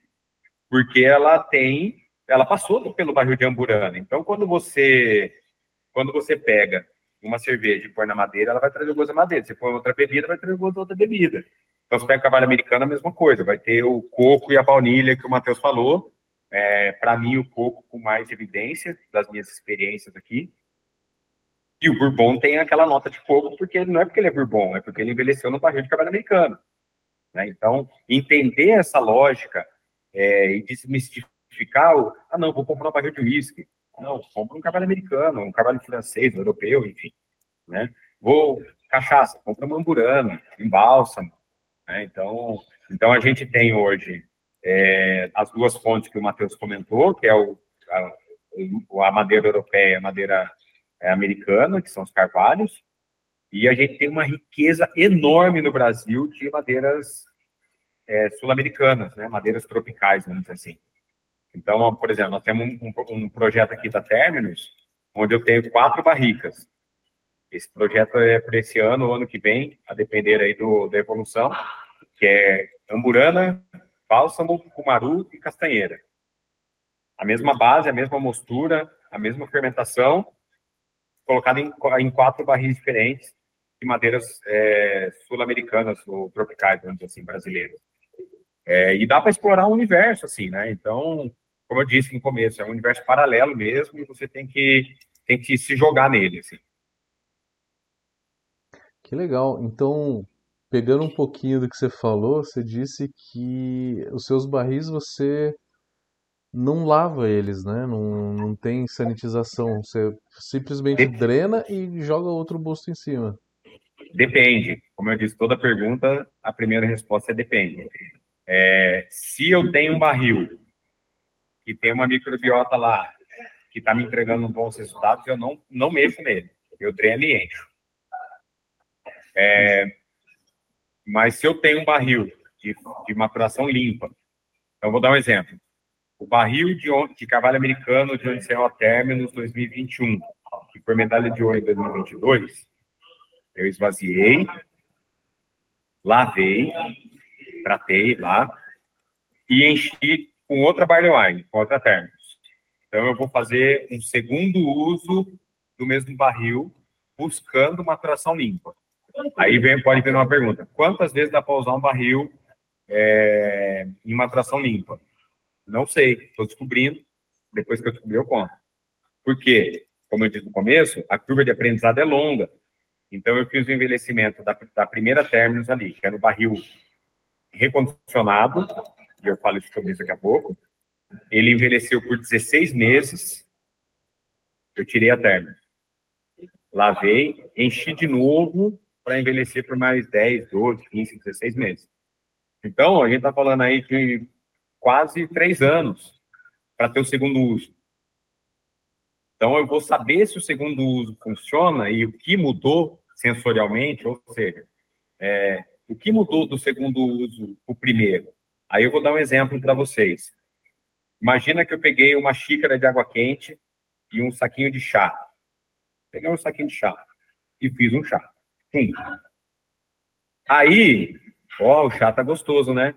porque ela tem, ela passou pelo barril de amburana. Então, quando você, quando você pega uma cerveja e põe na madeira, ela vai trazer o gosto da madeira. Se põe outra bebida, vai trazer o gosto da outra bebida. Então, se pega o cavalo americano, a mesma coisa. Vai ter o coco e a baunilha que o Matheus falou. É, Para mim, o coco com mais evidência das minhas experiências aqui. E o bourbon tem aquela nota de coco, porque não é porque ele é bourbon, é porque ele envelheceu no barril de cavalo americano. Né? Então, entender essa lógica é, e desmistificar o... Ah, não, vou comprar um barril de uísque. Não, compra um cavalo americano, um cavalo francês, um europeu, enfim. Né? Vou... Cachaça, compra um amburano, em bálsamo. Né? Então, então, a gente tem hoje é, as duas fontes que o Matheus comentou, que é o, a, a madeira europeia e a madeira é, americana, que são os carvalhos, e a gente tem uma riqueza enorme no Brasil de madeiras é, sul-americanas, né, madeiras tropicais, vamos dizer assim. Então, por exemplo, nós temos um, um, um projeto aqui da Terminus, onde eu tenho quatro barricas. Esse projeto é para esse ano, ano que vem, a depender aí do, da evolução, que é Amburana, Bálsamo, Cumaru e Castanheira. A mesma base, a mesma mostura, a mesma fermentação, colocada em, em quatro barris diferentes. que madeiras é, sul-americanas ou tropicais, vamos dizer assim, brasileiras. É, e dá para explorar o um universo, assim, né? Então, como eu disse no começo, é um universo paralelo mesmo e você tem que, tem que se jogar nele, assim. Que legal. Então, pegando um pouquinho do que você falou, você disse que os seus barris você não lava eles, né? Não, não tem sanitização. Você simplesmente drena e joga outro busto em cima. Depende. Como eu disse, toda pergunta, a primeira resposta é depende. É, se eu tenho um barril que tem uma microbiota lá, que está me entregando bons resultados, eu não, não mexo nele. Eu dreno e encho. É, mas se eu tenho um barril de, de maturação limpa, então vou dar um exemplo. O barril de, de cavalo americano de onde saiu a Terminus 2021, que foi medalha de ouro em 2022, eu esvaziei, lavei, tratei lá e enchi com outra barley wine, com outra Terminus. Então eu vou fazer um segundo uso do mesmo barril, buscando maturação limpa. Aí vem, pode vir uma pergunta: quantas vezes dá para usar um barril é, em maturação limpa? Não sei, estou descobrindo. Depois que eu descobri, eu conto. Por quê? Como eu disse no começo, a curva de aprendizado é longa. Então, eu fiz o envelhecimento da, da primeira términos ali, que era o barril recondicionado, e eu falo isso sobre isso daqui a pouco. Ele envelheceu por 16 meses, eu tirei a término. Lavei, enchi de novo para envelhecer por mais 10, 12, 15, 16 meses. Então, a gente está falando aí de quase três anos para ter o segundo uso. Então, eu vou saber se o segundo uso funciona e o que mudou sensorialmente, ou seja, é, o que mudou do segundo uso para o primeiro. Aí eu vou dar um exemplo para vocês. Imagina que eu peguei uma xícara de água quente e um saquinho de chá. Peguei um saquinho de chá e fiz um chá. Sim. Aí, ó, o chá tá gostoso, né?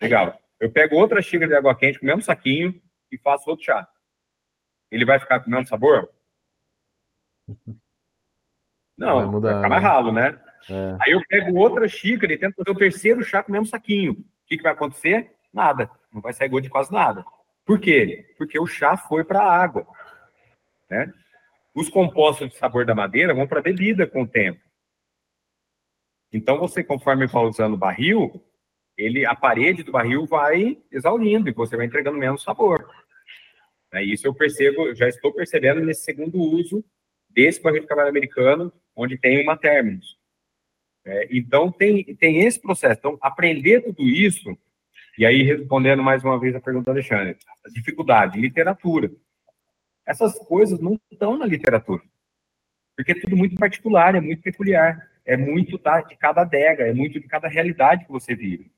Legal. Eu pego outra xícara de água quente com o mesmo saquinho e faço outro chá ele vai ficar com o mesmo sabor? Não, vai, mudar, vai ficar mais né? ralo, né? É. Aí eu pego outra xícara e tento fazer o terceiro chá com o mesmo saquinho. O que, que vai acontecer? Nada. Não vai sair gosto de quase nada. Por quê? Porque o chá foi para a água. Né? Os compostos de sabor da madeira vão para a bebida com o tempo. Então, você, conforme vai usando o barril, ele, a parede do barril vai exaurindo e você vai entregando menos sabor. Né? Isso eu percebo, já estou percebendo nesse segundo uso desse barril de cavalo americano, onde tem uma terminus. É, então, tem, tem esse processo. Então, aprender tudo isso, e aí respondendo mais uma vez a pergunta do Alexandre, dificuldade, literatura. Essas coisas não estão na literatura, porque é tudo muito particular, é muito peculiar, é muito de cada adega, é muito de cada realidade que você vive.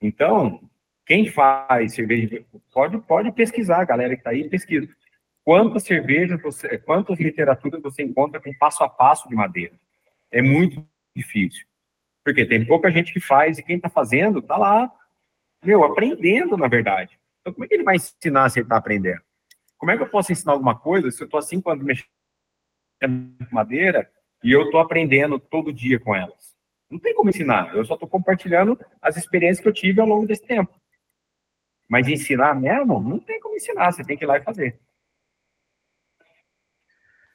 Então, quem faz cerveja, pode, pode pesquisar, galera que está aí, pesquisa. Quantas cervejas, você, quantas literaturas você encontra com passo a passo de madeira? É muito difícil. Porque tem pouca gente que faz e quem está fazendo está lá, meu, aprendendo, na verdade. Então, como é que ele vai ensinar se ele está aprendendo? Como é que eu posso ensinar alguma coisa se eu estou assim quando mexendo com madeira e eu estou aprendendo todo dia com elas? Não tem como ensinar, eu só estou compartilhando as experiências que eu tive ao longo desse tempo. Mas ensinar mesmo, não tem como ensinar, você tem que ir lá e fazer.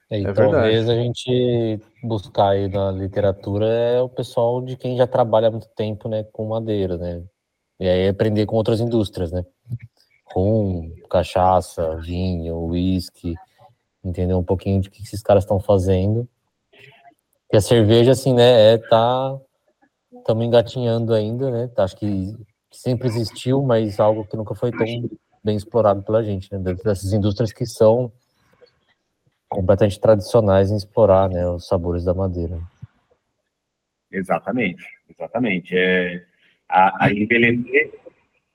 É, e é talvez a gente buscar aí na literatura é o pessoal de quem já trabalha há muito tempo né, com madeira, né? E aí aprender com outras indústrias, né? Rum, cachaça, vinho, uísque, entender um pouquinho de que esses caras estão fazendo. E a cerveja, assim, né, é tá estamos engatinhando ainda, né? Acho que sempre existiu, mas algo que nunca foi tão bem explorado pela gente, né? Dessas indústrias que são completamente tradicionais em explorar, né, os sabores da madeira. Exatamente, exatamente. É, a, a envelhecer,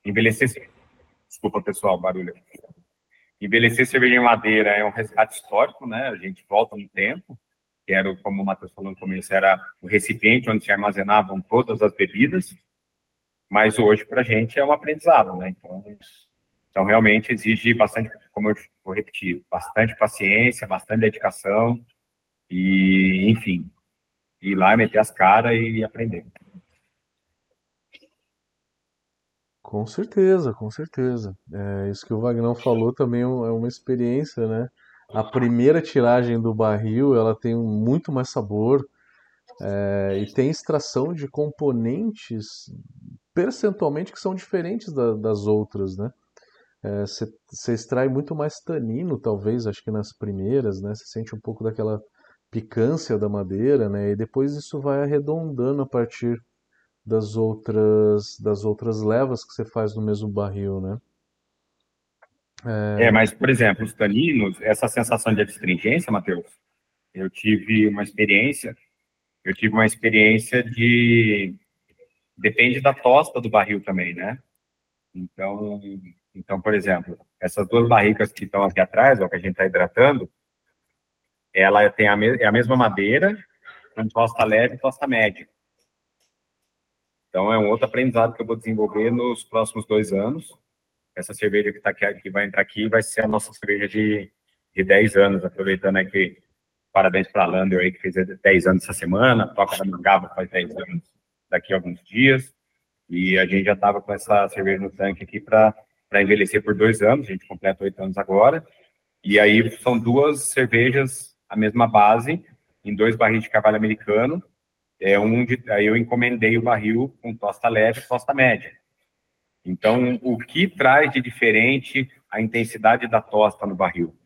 envelhecer, desculpa pessoal, barulho. Envelhecer cerveja em madeira é um resgate histórico, né? A gente volta no tempo, que era, como o Matheus falou no começo, era o recipiente onde se armazenavam todas as bebidas, mas hoje para a gente é um aprendizado, né? Então, então realmente exige bastante, como eu vou repetir, bastante paciência, bastante dedicação e, enfim, ir lá, meter as caras e aprender. Com certeza, com certeza. É, isso que o Vagnão falou também é, é uma experiência, né? A primeira tiragem do barril, ela tem muito mais sabor é, e tem extração de componentes percentualmente que são diferentes da, das outras, né? Você é, extrai muito mais tanino, talvez, acho que nas primeiras, né? Você sente um pouco daquela picância da madeira, né? E depois isso vai arredondando a partir das outras das outras levas que você faz no mesmo barril, né? É... é, mas, por exemplo, os taninos, essa sensação de astringência, Matheus, eu tive uma experiência, eu tive uma experiência de depende da tosta do barril também, né? Então, então, por exemplo, essas duas barricas que estão aqui atrás, ó, que a gente está hidratando, ela tem a, me é a mesma madeira, com tosta leve e tosta média. Então, é um outro aprendizado que eu vou desenvolver nos próximos dois anos. Essa cerveja que, tá aqui, que vai entrar aqui vai ser a nossa cerveja de, de 10 anos, aproveitando aqui, parabéns para a Lander aí, que fez 10 anos essa semana, toca na Mangaba faz 10 anos daqui a alguns dias, e a gente já estava com essa cerveja no tanque aqui para envelhecer por dois anos, a gente completa oito anos agora, e aí são duas cervejas a mesma base, em dois barris de cavalo americano. É um de, aí eu encomendei o barril com tosta leve e tosta média. Então, o que traz de diferente a intensidade da tosta no barril?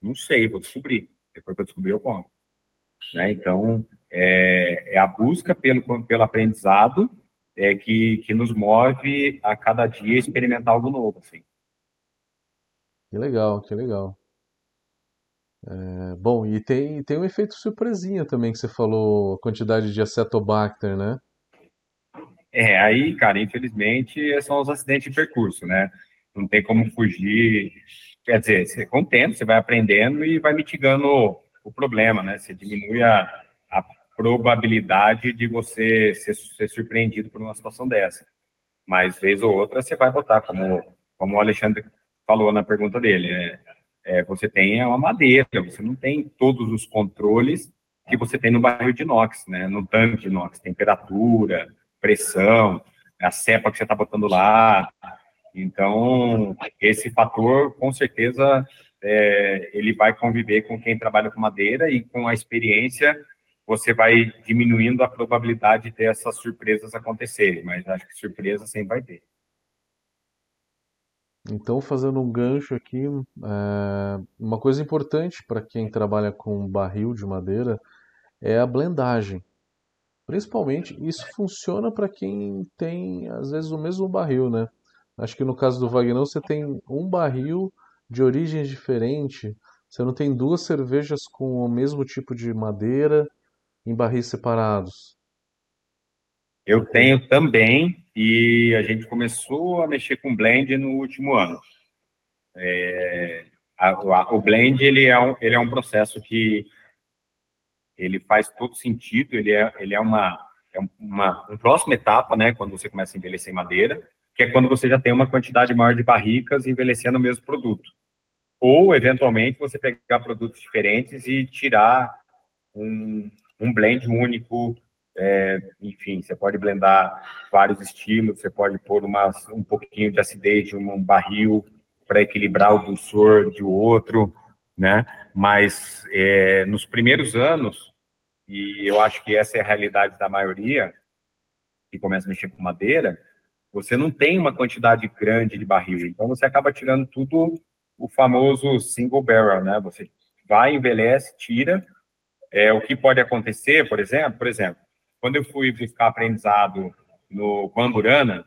Não sei, vou descobrir. Depois que eu descobrir, eu como. Né? Então, é, é, a busca pelo, pelo aprendizado é, que, que nos move a cada dia experimentar algo novo. Assim. Que legal, que legal. É, bom, e tem, tem um efeito surpresinha também que você falou, a quantidade de acetobacter, né? É, aí, cara, infelizmente, são os acidentes de percurso, né? Não tem como fugir. Quer dizer, você com o tempo, você vai aprendendo e vai mitigando o problema, né? Você diminui a, a probabilidade de você ser, ser surpreendido por uma situação dessa. Mas, vez ou outra, você vai botar, como, como o Alexandre falou na pergunta dele, né? é, você tem uma madeira, você não tem todos os controles que você tem no barril de inox, né? No tanque de inox, temperatura, pressão, a cepa que você está botando lá. Então, esse fator, com certeza, é, ele vai conviver com quem trabalha com madeira e com a experiência você vai diminuindo a probabilidade de ter essas surpresas acontecerem, mas acho que surpresa sempre vai ter. Então, fazendo um gancho aqui, é, uma coisa importante para quem trabalha com barril de madeira é a blendagem. Principalmente, isso funciona para quem tem, às vezes, o mesmo barril, né? Acho que no caso do Vagnão, você tem um barril de origem diferente, você não tem duas cervejas com o mesmo tipo de madeira em barris separados. Eu tenho também, e a gente começou a mexer com blend no último ano. É, a, a, o blend ele é, um, ele é um processo que ele faz todo sentido, ele é, ele é, uma, é uma, próxima etapa, né, quando você começa a envelhecer em madeira, que é quando você já tem uma quantidade maior de barricas envelhecendo o mesmo produto. Ou, eventualmente, você pegar produtos diferentes e tirar um, um blend único é, enfim, você pode blendar vários estilos, você pode pôr uma, um pouquinho de acidez de um barril para equilibrar o dulçor de outro, né? Mas é, nos primeiros anos, e eu acho que essa é a realidade da maioria que começa a mexer com madeira, você não tem uma quantidade grande de barril, então você acaba tirando tudo o famoso single barrel, né? Você vai, envelhece, tira. É, o que pode acontecer, por exemplo, por exemplo, quando eu fui buscar aprendizado no, com a Amburana,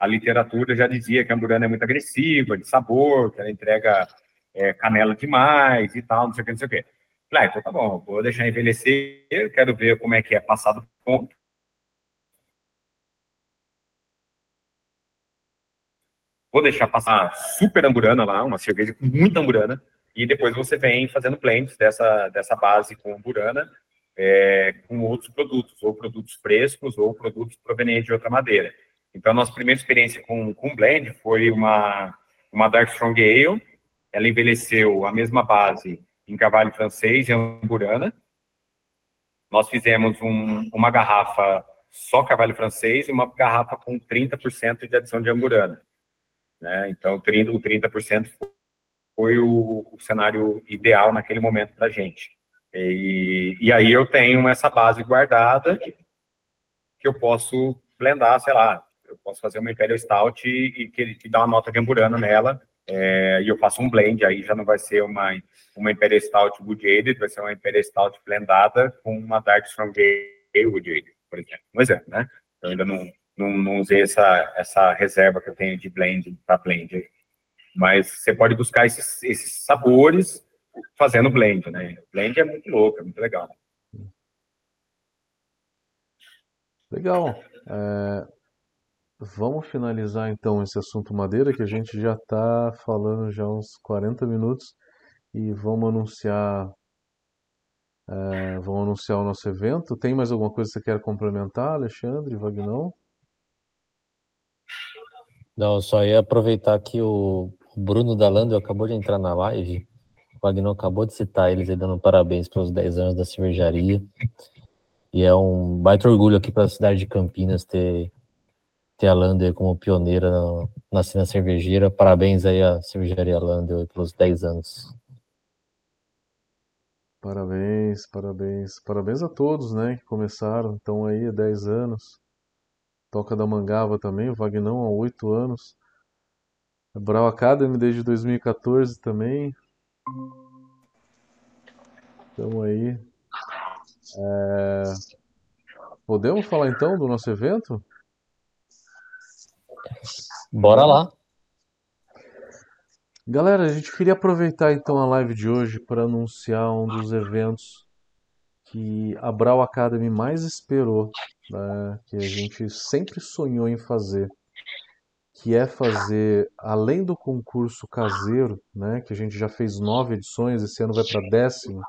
a literatura já dizia que a Amburana é muito agressiva, de sabor, que ela entrega é, canela demais e tal, não sei o que, não sei o que. Ah, então tá bom, vou deixar envelhecer, quero ver como é que é passado o ponto. Vou deixar passar super amburana lá, uma cerveja com muita amburana, e depois você vem fazendo blends dessa, dessa base com amburana, é, com outros produtos, ou produtos frescos, ou produtos provenientes de outra madeira. Então, a nossa primeira experiência com, com blend foi uma, uma Dark Strong Ale. Ela envelheceu a mesma base em cavalo francês e amburana. nós fizemos um, uma garrafa só carvalho francês e uma garrafa com 30% de adição de angurana. Né? Então, 30, o 30% foi o, o, cenário ideal naquele momento para a gente. E, e aí eu tenho essa base guardada que eu posso blendar, sei lá, eu posso fazer uma Imperial Stout e, e que, dá uma nota de amburana nela, é, e eu faço um blend, aí já não vai ser uma, uma Imperial Stout Wood vai ser uma Imperial Stout blendada com uma Dark Strong Ale Wood por exemplo. Um exemplo, né? Eu ainda não, não, não usei essa, essa reserva que eu tenho de blend para blend. Mas você pode buscar esses, esses sabores fazendo blend, né? Blend é muito louco, é muito legal. Legal. É, vamos finalizar então esse assunto madeira, que a gente já está falando já uns 40 minutos e vamos anunciar é, vamos anunciar o nosso evento. Tem mais alguma coisa que você quer complementar, Alexandre, Vagnão? Não, só ia aproveitar que o Bruno Dalando acabou de entrar na live. O Vagnão acabou de citar eles aí dando parabéns pelos 10 anos da cervejaria. E é um baita orgulho aqui para a cidade de Campinas ter, ter a Lander como pioneira na, na cena cervejeira. Parabéns aí à cervejaria Lander pelos 10 anos. Parabéns, parabéns. Parabéns a todos, né, que começaram, estão aí há 10 anos. Toca da Mangava também, o Vagnão há 8 anos. A Brau Academy desde 2014 também. Estamos aí. É... Podemos falar então do nosso evento? Bora lá. Galera, a gente queria aproveitar então a live de hoje para anunciar um dos eventos que a Brau Academy mais esperou, né, que a gente sempre sonhou em fazer, que é fazer, além do concurso caseiro, né, que a gente já fez nove edições, esse ano vai para décima,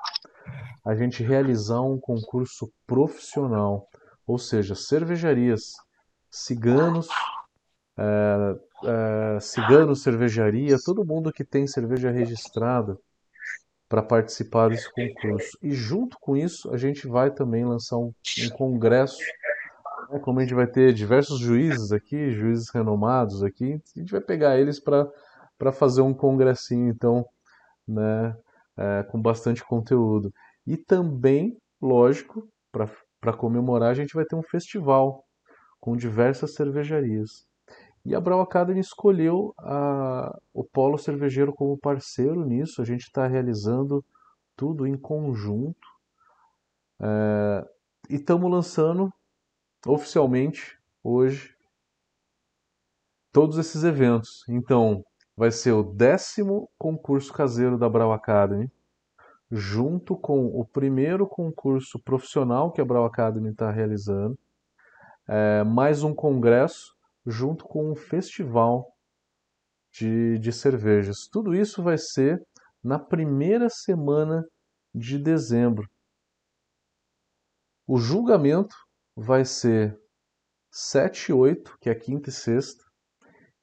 a gente realizar um concurso profissional, ou seja, cervejarias, ciganos, é, é, ciganos, cervejaria, todo mundo que tem cerveja registrada para participar desse concurso. E junto com isso, a gente vai também lançar um, um congresso, né, como a gente vai ter diversos juízes aqui, juízes renomados aqui, a gente vai pegar eles para fazer um congressinho, então, né, é, com bastante conteúdo. E também, lógico, para comemorar, a gente vai ter um festival com diversas cervejarias. E a Brau Academy escolheu a, o Polo Cervejeiro como parceiro nisso. A gente está realizando tudo em conjunto. É, e estamos lançando oficialmente hoje todos esses eventos. Então, vai ser o décimo concurso caseiro da Brau Academy, junto com o primeiro concurso profissional que a Brau Academy está realizando, é, mais um congresso junto com um festival de, de cervejas. Tudo isso vai ser na primeira semana de dezembro. O julgamento vai ser 7 e 8, que é quinta e sexta.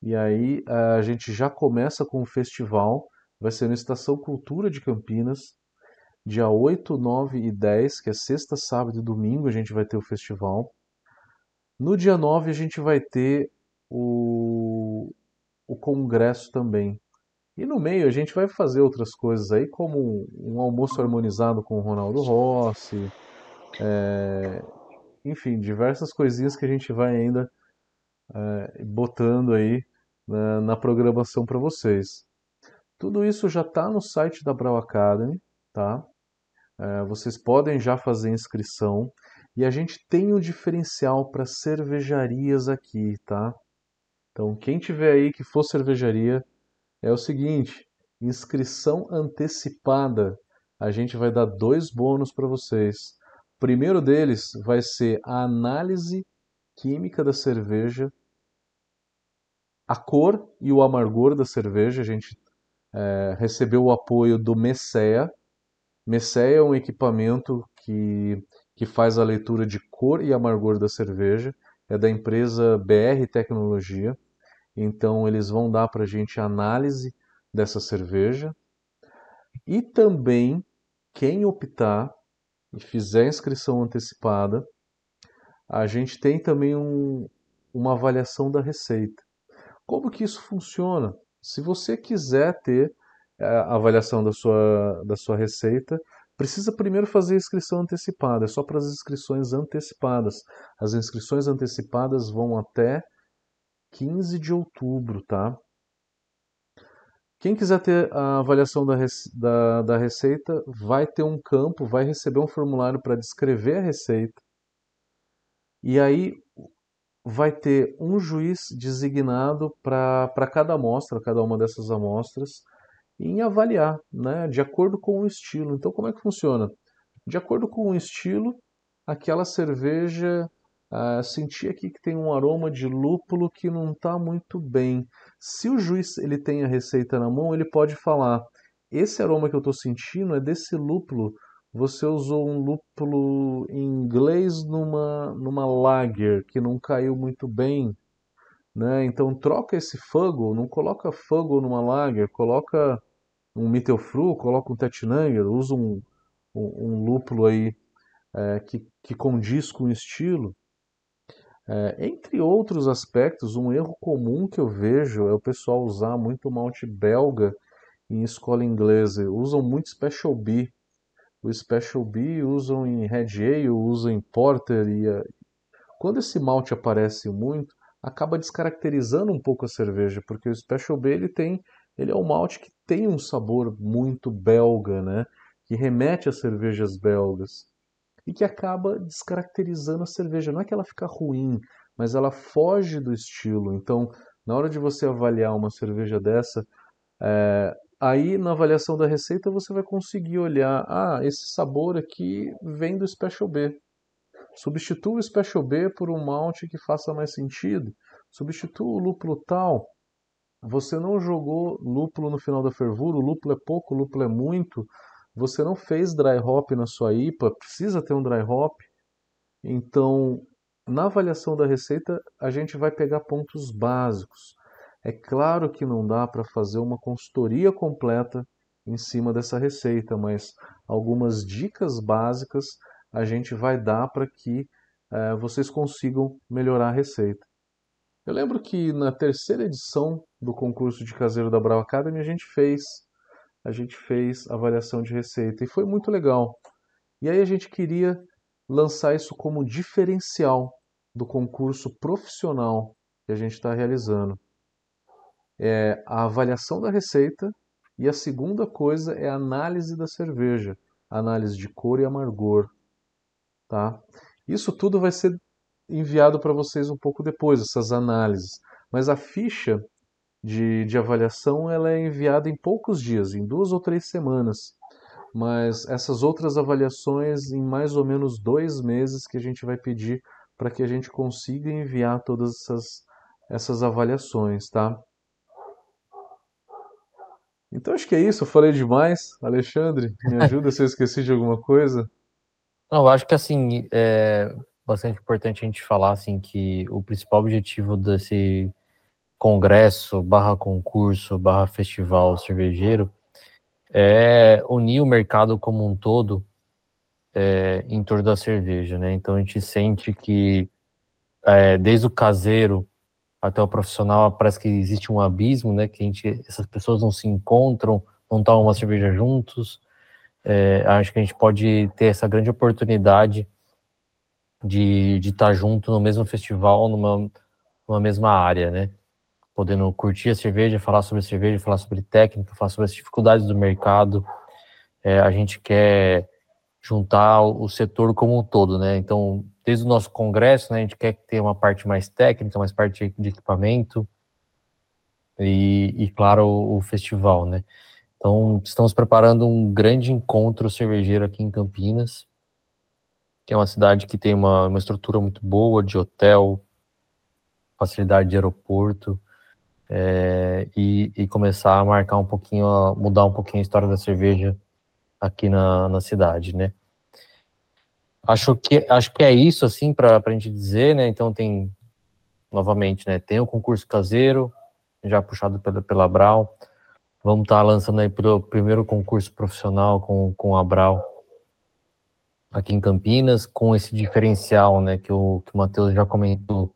E aí a gente já começa com o festival. Vai ser na Estação Cultura de Campinas. Dia 8, 9 e 10, que é sexta, sábado e domingo, a gente vai ter o festival. No dia 9 a gente vai ter o, o congresso também. E no meio a gente vai fazer outras coisas aí, como um almoço harmonizado com o Ronaldo Rossi, é, enfim, diversas coisinhas que a gente vai ainda é, botando aí na, na programação para vocês. Tudo isso já está no site da Brau Academy, tá? É, vocês podem já fazer inscrição. E a gente tem um diferencial para cervejarias aqui, tá? Então, quem tiver aí que for cervejaria, é o seguinte: inscrição antecipada. A gente vai dar dois bônus para vocês. O primeiro deles vai ser a análise química da cerveja, a cor e o amargor da cerveja. A gente é, recebeu o apoio do Messea. Messea é um equipamento que que faz a leitura de cor e amargor da cerveja, é da empresa BR Tecnologia. Então, eles vão dar para a gente a análise dessa cerveja. E também, quem optar e fizer inscrição antecipada, a gente tem também um, uma avaliação da receita. Como que isso funciona? Se você quiser ter eh, a avaliação da sua, da sua receita, precisa primeiro fazer a inscrição antecipada, é só para as inscrições antecipadas. As inscrições antecipadas vão até 15 de outubro, tá? Quem quiser ter a avaliação da, da, da receita, vai ter um campo, vai receber um formulário para descrever a receita. E aí vai ter um juiz designado para cada amostra, cada uma dessas amostras, em avaliar, né, de acordo com o estilo. Então, como é que funciona? De acordo com o estilo, aquela cerveja ah, senti aqui que tem um aroma de lúpulo que não está muito bem. Se o juiz ele tem a receita na mão, ele pode falar: esse aroma que eu estou sentindo é desse lúpulo. Você usou um lúpulo inglês numa, numa lager que não caiu muito bem. Né? Então troca esse Fuggle, não coloca Fuggle numa lager, coloca um Mittelfru, coloca um Tettnanger, usa um, um, um lúpulo aí é, que, que condiz com o estilo. É, entre outros aspectos, um erro comum que eu vejo é o pessoal usar muito malte belga em escola inglesa. Usam muito Special B. O Special B usam em Red Ale, usam em Porter. E a... Quando esse malte aparece muito, acaba descaracterizando um pouco a cerveja, porque o Special B ele tem, ele é um malte que tem um sabor muito belga, né? Que remete às cervejas belgas e que acaba descaracterizando a cerveja. Não é que ela fica ruim, mas ela foge do estilo. Então, na hora de você avaliar uma cerveja dessa, é, aí na avaliação da receita você vai conseguir olhar, ah, esse sabor aqui vem do Special B. Substitua o Special B por um malte que faça mais sentido. Substitua o lúpulo tal. Você não jogou lúpulo no final da fervura, o lúpulo é pouco, o lúpulo é muito. Você não fez dry hop na sua IPA, precisa ter um dry hop. Então, na avaliação da receita, a gente vai pegar pontos básicos. É claro que não dá para fazer uma consultoria completa em cima dessa receita, mas algumas dicas básicas a gente vai dar para que é, vocês consigam melhorar a receita. Eu lembro que na terceira edição do concurso de caseiro da Brava Academy a gente fez a gente fez avaliação de receita e foi muito legal. E aí a gente queria lançar isso como diferencial do concurso profissional que a gente está realizando. É a avaliação da receita e a segunda coisa é a análise da cerveja, análise de cor e amargor, tá? Isso tudo vai ser enviado para vocês um pouco depois, essas análises. Mas a ficha de, de avaliação ela é enviada em poucos dias, em duas ou três semanas. Mas essas outras avaliações em mais ou menos dois meses que a gente vai pedir para que a gente consiga enviar todas essas, essas avaliações, tá? Então acho que é isso, eu falei demais. Alexandre, me <laughs> ajuda se eu esqueci de alguma coisa. Não, eu acho que assim, é bastante importante a gente falar assim que o principal objetivo desse congresso, barra concurso, barra festival cervejeiro, é unir o mercado como um todo é, em torno da cerveja, né? Então a gente sente que é, desde o caseiro até o profissional parece que existe um abismo, né? Que a gente, essas pessoas não se encontram, não tomam uma cerveja juntos. É, acho que a gente pode ter essa grande oportunidade de, de estar junto no mesmo festival, numa, numa mesma área, né? Podendo curtir a cerveja, falar sobre a cerveja, falar sobre técnica, falar sobre as dificuldades do mercado. É, a gente quer juntar o setor como um todo, né? Então, desde o nosso congresso, né, a gente quer ter uma parte mais técnica, mais parte de equipamento e, e claro, o, o festival, né? Então, estamos preparando um grande encontro cervejeiro aqui em Campinas, que é uma cidade que tem uma, uma estrutura muito boa de hotel, facilidade de aeroporto, é, e, e, começar a marcar um pouquinho, a mudar um pouquinho a história da cerveja aqui na, na cidade, né? Acho que, acho que é isso, assim, para a gente dizer, né? Então tem, novamente, né? Tem o concurso caseiro, já puxado pela, pela Brau. Vamos estar tá lançando aí o primeiro concurso profissional com, com a Brau aqui em Campinas, com esse diferencial, né, que o, que o Matheus já comentou,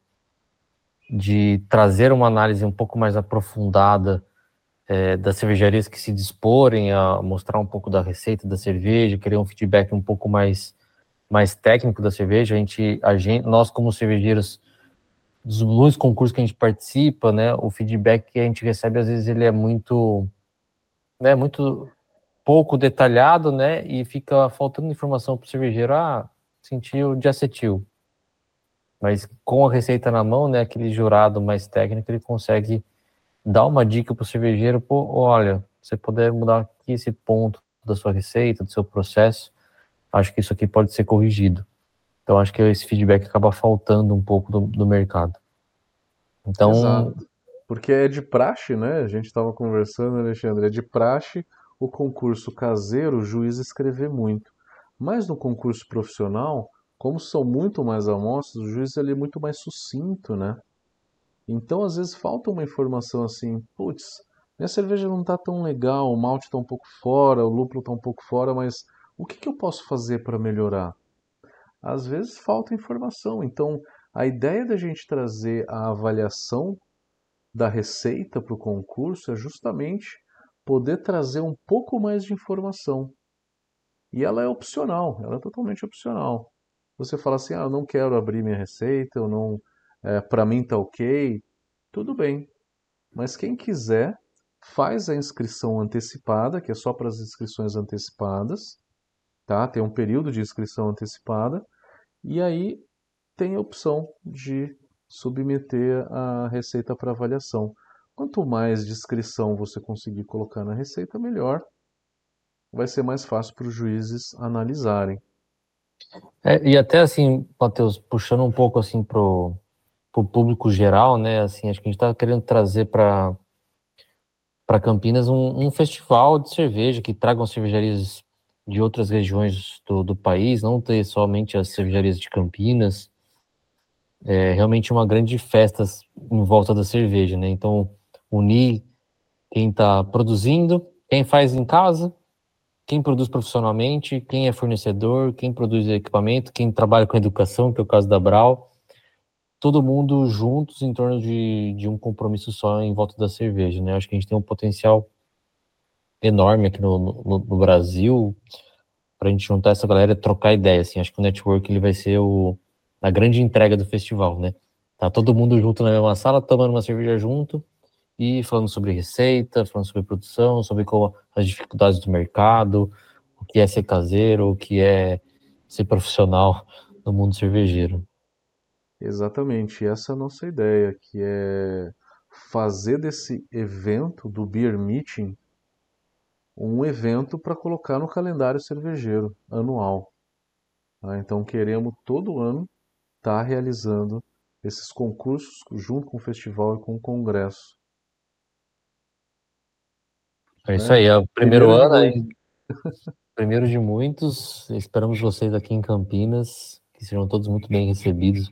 de trazer uma análise um pouco mais aprofundada é, das cervejarias que se disporem a mostrar um pouco da receita da cerveja, querer um feedback um pouco mais, mais técnico da cerveja. A gente, a gente, nós como cervejeiros, dos dois concursos que a gente participa, né, o feedback que a gente recebe às vezes ele é muito, né, muito pouco detalhado, né, e fica faltando informação para o cervejeiro. Ah, sentiu de acetil. Mas com a receita na mão, né, aquele jurado mais técnico, ele consegue dar uma dica para o cervejeiro, pô, olha, você puder mudar aqui esse ponto da sua receita, do seu processo, acho que isso aqui pode ser corrigido. Então, acho que esse feedback acaba faltando um pouco do, do mercado. Então... Exato. Porque é de praxe, né? A gente estava conversando, Alexandre, é de praxe o concurso caseiro, o juiz escrever muito. Mas no concurso profissional, como são muito mais amostras, o juiz ele é muito mais sucinto, né? Então, às vezes, falta uma informação assim, putz, minha cerveja não está tão legal, o malte está um pouco fora, o lúpulo está um pouco fora, mas o que, que eu posso fazer para melhorar? Às vezes falta informação. Então, a ideia da gente trazer a avaliação da receita para o concurso é justamente poder trazer um pouco mais de informação. E ela é opcional, ela é totalmente opcional você fala assim, ah, eu não quero abrir minha receita, eu não, é, para mim tá ok, tudo bem. Mas quem quiser faz a inscrição antecipada, que é só para as inscrições antecipadas, tá? Tem um período de inscrição antecipada e aí tem a opção de submeter a receita para avaliação. Quanto mais descrição você conseguir colocar na receita, melhor. Vai ser mais fácil para os juízes analisarem. É, e até assim, Matheus, puxando um pouco assim pro, público geral, né? Assim, acho que a gente está querendo trazer para para Campinas um, um, festival de cerveja que tragam cervejarias de outras regiões do, do país, não ter somente as cervejarias de Campinas. É realmente uma grande festa em volta da cerveja, né? Então, unir quem está produzindo, quem faz em casa quem produz profissionalmente, quem é fornecedor, quem produz equipamento, quem trabalha com educação, que é o caso da Brau, todo mundo juntos em torno de, de um compromisso só em volta da cerveja, né? Acho que a gente tem um potencial enorme aqui no, no, no Brasil para a gente juntar essa galera e trocar ideias, assim. Acho que o network ele vai ser o, a grande entrega do festival, né? Tá todo mundo junto na mesma sala, tomando uma cerveja junto, e falando sobre receita, falando sobre produção, sobre como as dificuldades do mercado, o que é ser caseiro, o que é ser profissional <laughs> no mundo cervejeiro. Exatamente, essa é a nossa ideia, que é fazer desse evento do Beer Meeting um evento para colocar no calendário cervejeiro anual. Tá? Então queremos todo ano estar tá realizando esses concursos junto com o festival e com o congresso. É isso aí, é o primeiro, primeiro ano aí. <laughs> primeiro de muitos. Esperamos vocês aqui em Campinas, que sejam todos muito bem recebidos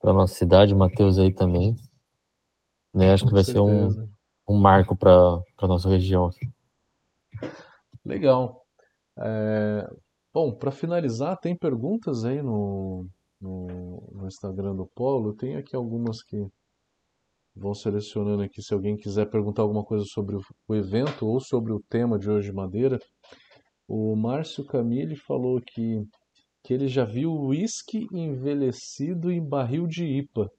para nossa cidade, o Matheus aí também. Né? Acho Com que vai certeza. ser um, um marco para a nossa região. Legal. É, bom, para finalizar, tem perguntas aí no, no, no Instagram do Polo. Tem aqui algumas que Vão selecionando aqui se alguém quiser perguntar alguma coisa sobre o evento ou sobre o tema de hoje de madeira. O Márcio Camille falou que, que ele já viu uísque envelhecido em barril de IPA.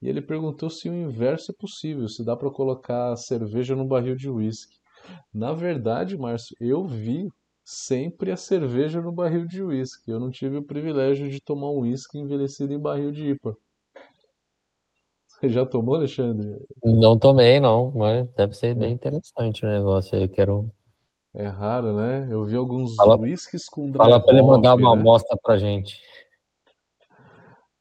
E ele perguntou se o inverso é possível, se dá para colocar cerveja no barril de uísque. Na verdade, Márcio, eu vi sempre a cerveja no barril de uísque. Eu não tive o privilégio de tomar um uísque envelhecido em barril de IPA. Você já tomou, Alexandre? Não tomei, não, mas deve ser bem interessante o negócio aí. Quero. É raro, né? Eu vi alguns fala, whiskies com dry Fala para ele mandar uma né? amostra pra gente.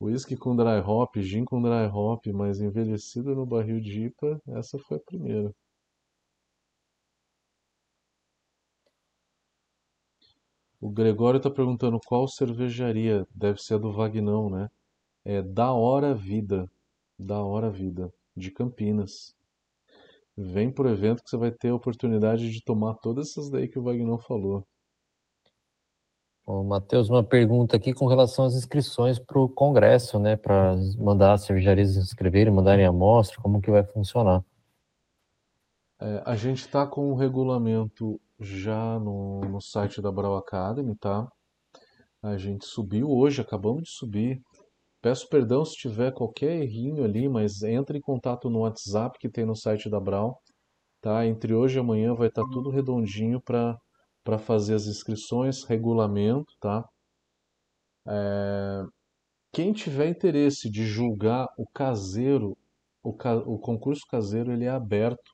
Whisky com dry hop, gin com dry hop, mas envelhecido no barril de IPA, essa foi a primeira. O Gregório está perguntando qual cervejaria. Deve ser a do Vagnão, né? É Da Hora Vida. Da Hora Vida, de Campinas. Vem pro evento que você vai ter a oportunidade de tomar todas essas daí que o Wagner falou. Matheus, uma pergunta aqui com relação às inscrições para o Congresso, né? Para mandar as cervejarias se inscreverem, mandarem amostra, como que vai funcionar? É, a gente está com o regulamento já no, no site da Brau Academy, tá? A gente subiu hoje, acabamos de subir. Peço perdão se tiver qualquer errinho ali, mas entre em contato no WhatsApp que tem no site da Brau, tá? Entre hoje e amanhã vai estar tá tudo redondinho para para fazer as inscrições, regulamento, tá? É, quem tiver interesse de julgar o caseiro, o, ca, o concurso caseiro ele é aberto,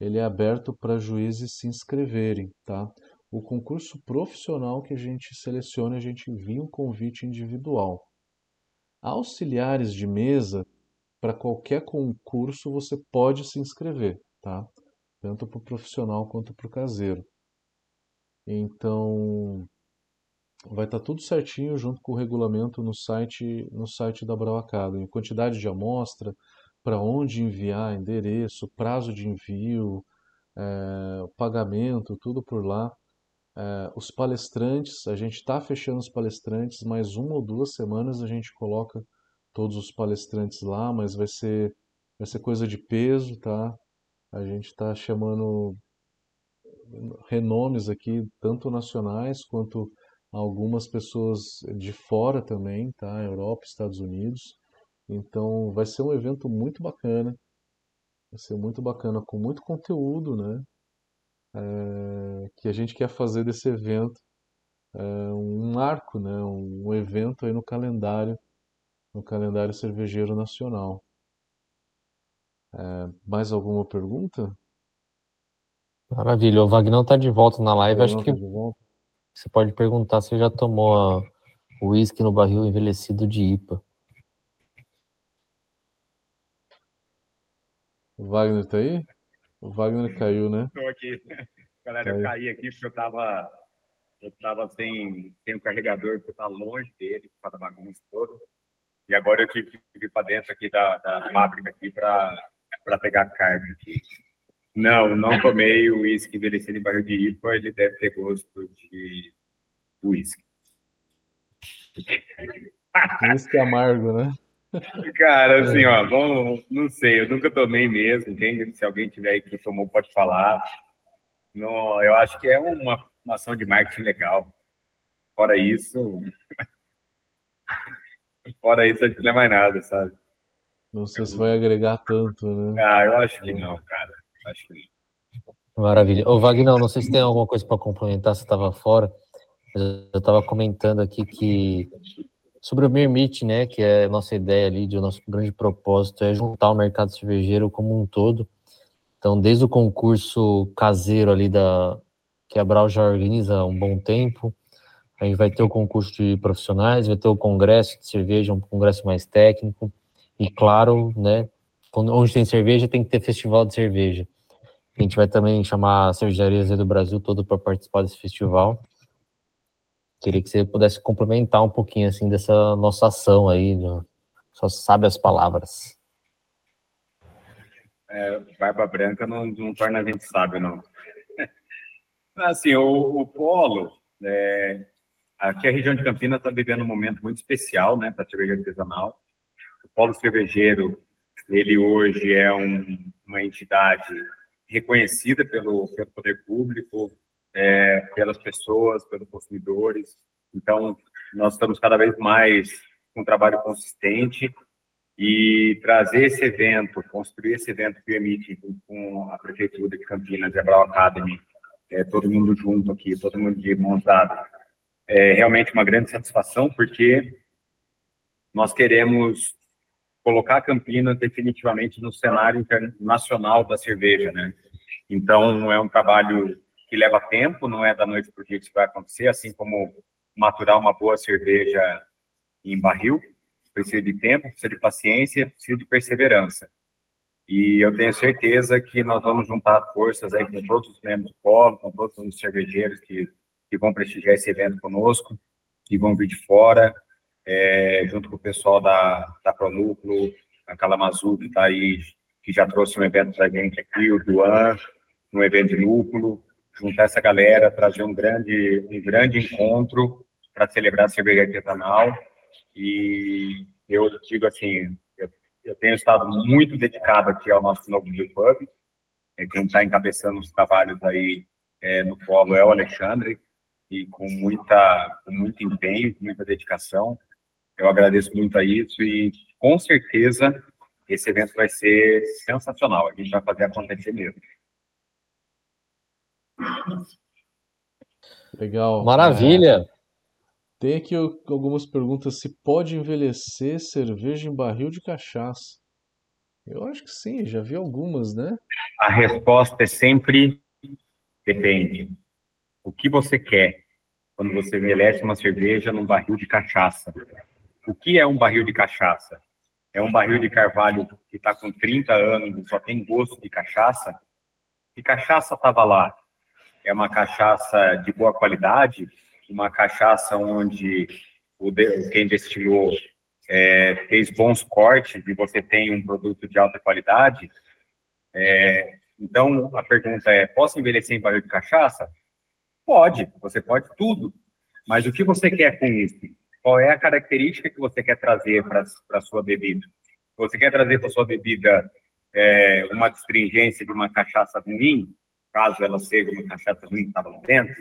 ele é aberto para juízes se inscreverem, tá? O concurso profissional que a gente seleciona, a gente envia um convite individual. Auxiliares de mesa, para qualquer concurso você pode se inscrever, tá? Tanto para o profissional quanto para o caseiro. Então, vai estar tá tudo certinho junto com o regulamento no site, no site da Brau Academy. Quantidade de amostra, para onde enviar, endereço, prazo de envio, é, pagamento, tudo por lá. É, os palestrantes, a gente está fechando os palestrantes, mais uma ou duas semanas a gente coloca todos os palestrantes lá, mas vai ser, vai ser coisa de peso, tá? A gente está chamando renomes aqui, tanto nacionais quanto algumas pessoas de fora também, tá? Europa, Estados Unidos. Então vai ser um evento muito bacana, vai ser muito bacana, com muito conteúdo, né? É, que a gente quer fazer desse evento é, um marco, né? Um evento aí no calendário, no calendário cervejeiro nacional. É, mais alguma pergunta? Maravilha. O Vagnão tá de volta na live. Acho que tá você pode perguntar se já tomou o uísque no barril envelhecido de IPA. O Wagner tá aí? O Wagner caiu, né? Estou aqui. <laughs> Galera, caiu. eu caí aqui porque eu tava, eu tava sem, sem o carregador, porque eu tava longe dele, para a bagunça toda. E agora eu tive que vir para dentro aqui da, da fábrica aqui para pegar carga aqui. Não, não tomei o uísque envelhecido em barril de IPA, ele deve ter gosto de uísque. Uísque amargo, né? Cara, assim, ó, bom, não sei, eu nunca tomei mesmo, entende? Se alguém tiver aí que tomou, pode falar. Não, eu acho que é uma, uma ação de marketing legal. Fora isso, <laughs> fora isso, a gente não é mais nada, sabe? Não sei se vai agregar tanto, né? Ah, eu acho que não, cara. Acho que Maravilha. Ô, Wagner, não sei se tem alguma coisa para complementar, você estava fora. Eu estava comentando aqui que sobre o Mirmit, né, que é a nossa ideia ali, de o nosso grande propósito é juntar o mercado cervejeiro como um todo. Então, desde o concurso caseiro ali da que a Brau já organiza há um bom tempo, a gente vai ter o concurso de profissionais, vai ter o congresso de cerveja, um congresso mais técnico, e claro, né, onde tem cerveja, tem que ter festival de cerveja. A gente vai também chamar cervejarias do Brasil todo para participar desse festival. Queria que você pudesse complementar um pouquinho assim dessa nossa ação aí, só sabe as palavras. É, barba branca não, não torna a gente sábio, não. <laughs> Assim, o, o polo, é, aqui a região de Campinas está vivendo um momento muito especial, né, para cerveja artesanal. O polo cervejeiro ele hoje é um, uma entidade reconhecida pelo, pelo poder público, é, pelas pessoas, pelos consumidores. Então, nós estamos cada vez mais com um trabalho consistente e trazer esse evento, construir esse evento permite com a prefeitura de Campinas e a Brau Academy, é, todo mundo junto aqui, todo mundo de mãos dadas, é realmente uma grande satisfação porque nós queremos colocar Campinas definitivamente no cenário internacional da cerveja, né? Então, é um trabalho que leva tempo, não é da noite para o dia que isso vai acontecer, assim como maturar uma boa cerveja em barril, precisa de tempo, precisa de paciência, precisa de perseverança. E eu tenho certeza que nós vamos juntar forças aí com todos os membros do Polo, com todos os cervejeiros que, que vão prestigiar esse evento conosco, que vão vir de fora, é, junto com o pessoal da, da Pronúcleo, a Calamazu, que está aí, que já trouxe um evento para a gente aqui, o Duan, um evento de núcleo, juntar essa galera, trazer um grande, um grande encontro para celebrar a cerveja artesanal. E eu digo assim, eu, eu, tenho estado muito dedicado aqui ao nosso novo Pub, é, quem está encabeçando os trabalhos aí é, no polo é o Alexandre, e com muita, com muito empenho, muita dedicação. Eu agradeço muito a isso e com certeza esse evento vai ser sensacional. A gente vai fazer acontecer mesmo. Legal. Maravilha. É, tem aqui algumas perguntas. Se pode envelhecer cerveja em barril de cachaça? Eu acho que sim, já vi algumas, né? A resposta é sempre depende. O que você quer quando você envelhece uma cerveja num barril de cachaça? O que é um barril de cachaça? É um barril de carvalho que está com 30 anos e só tem gosto de cachaça? Que cachaça estava lá? É uma cachaça de boa qualidade? Uma cachaça onde o quem destilou é, fez bons cortes e você tem um produto de alta qualidade? É, então, a pergunta é: posso envelhecer em barril de cachaça? Pode, você pode tudo. Mas o que você quer com isso? qual é a característica que você quer trazer para a sua bebida. Você quer trazer para sua bebida é, uma astringência de uma cachaça ruim, caso ela seja uma cachaça ruim que estava lá dentro,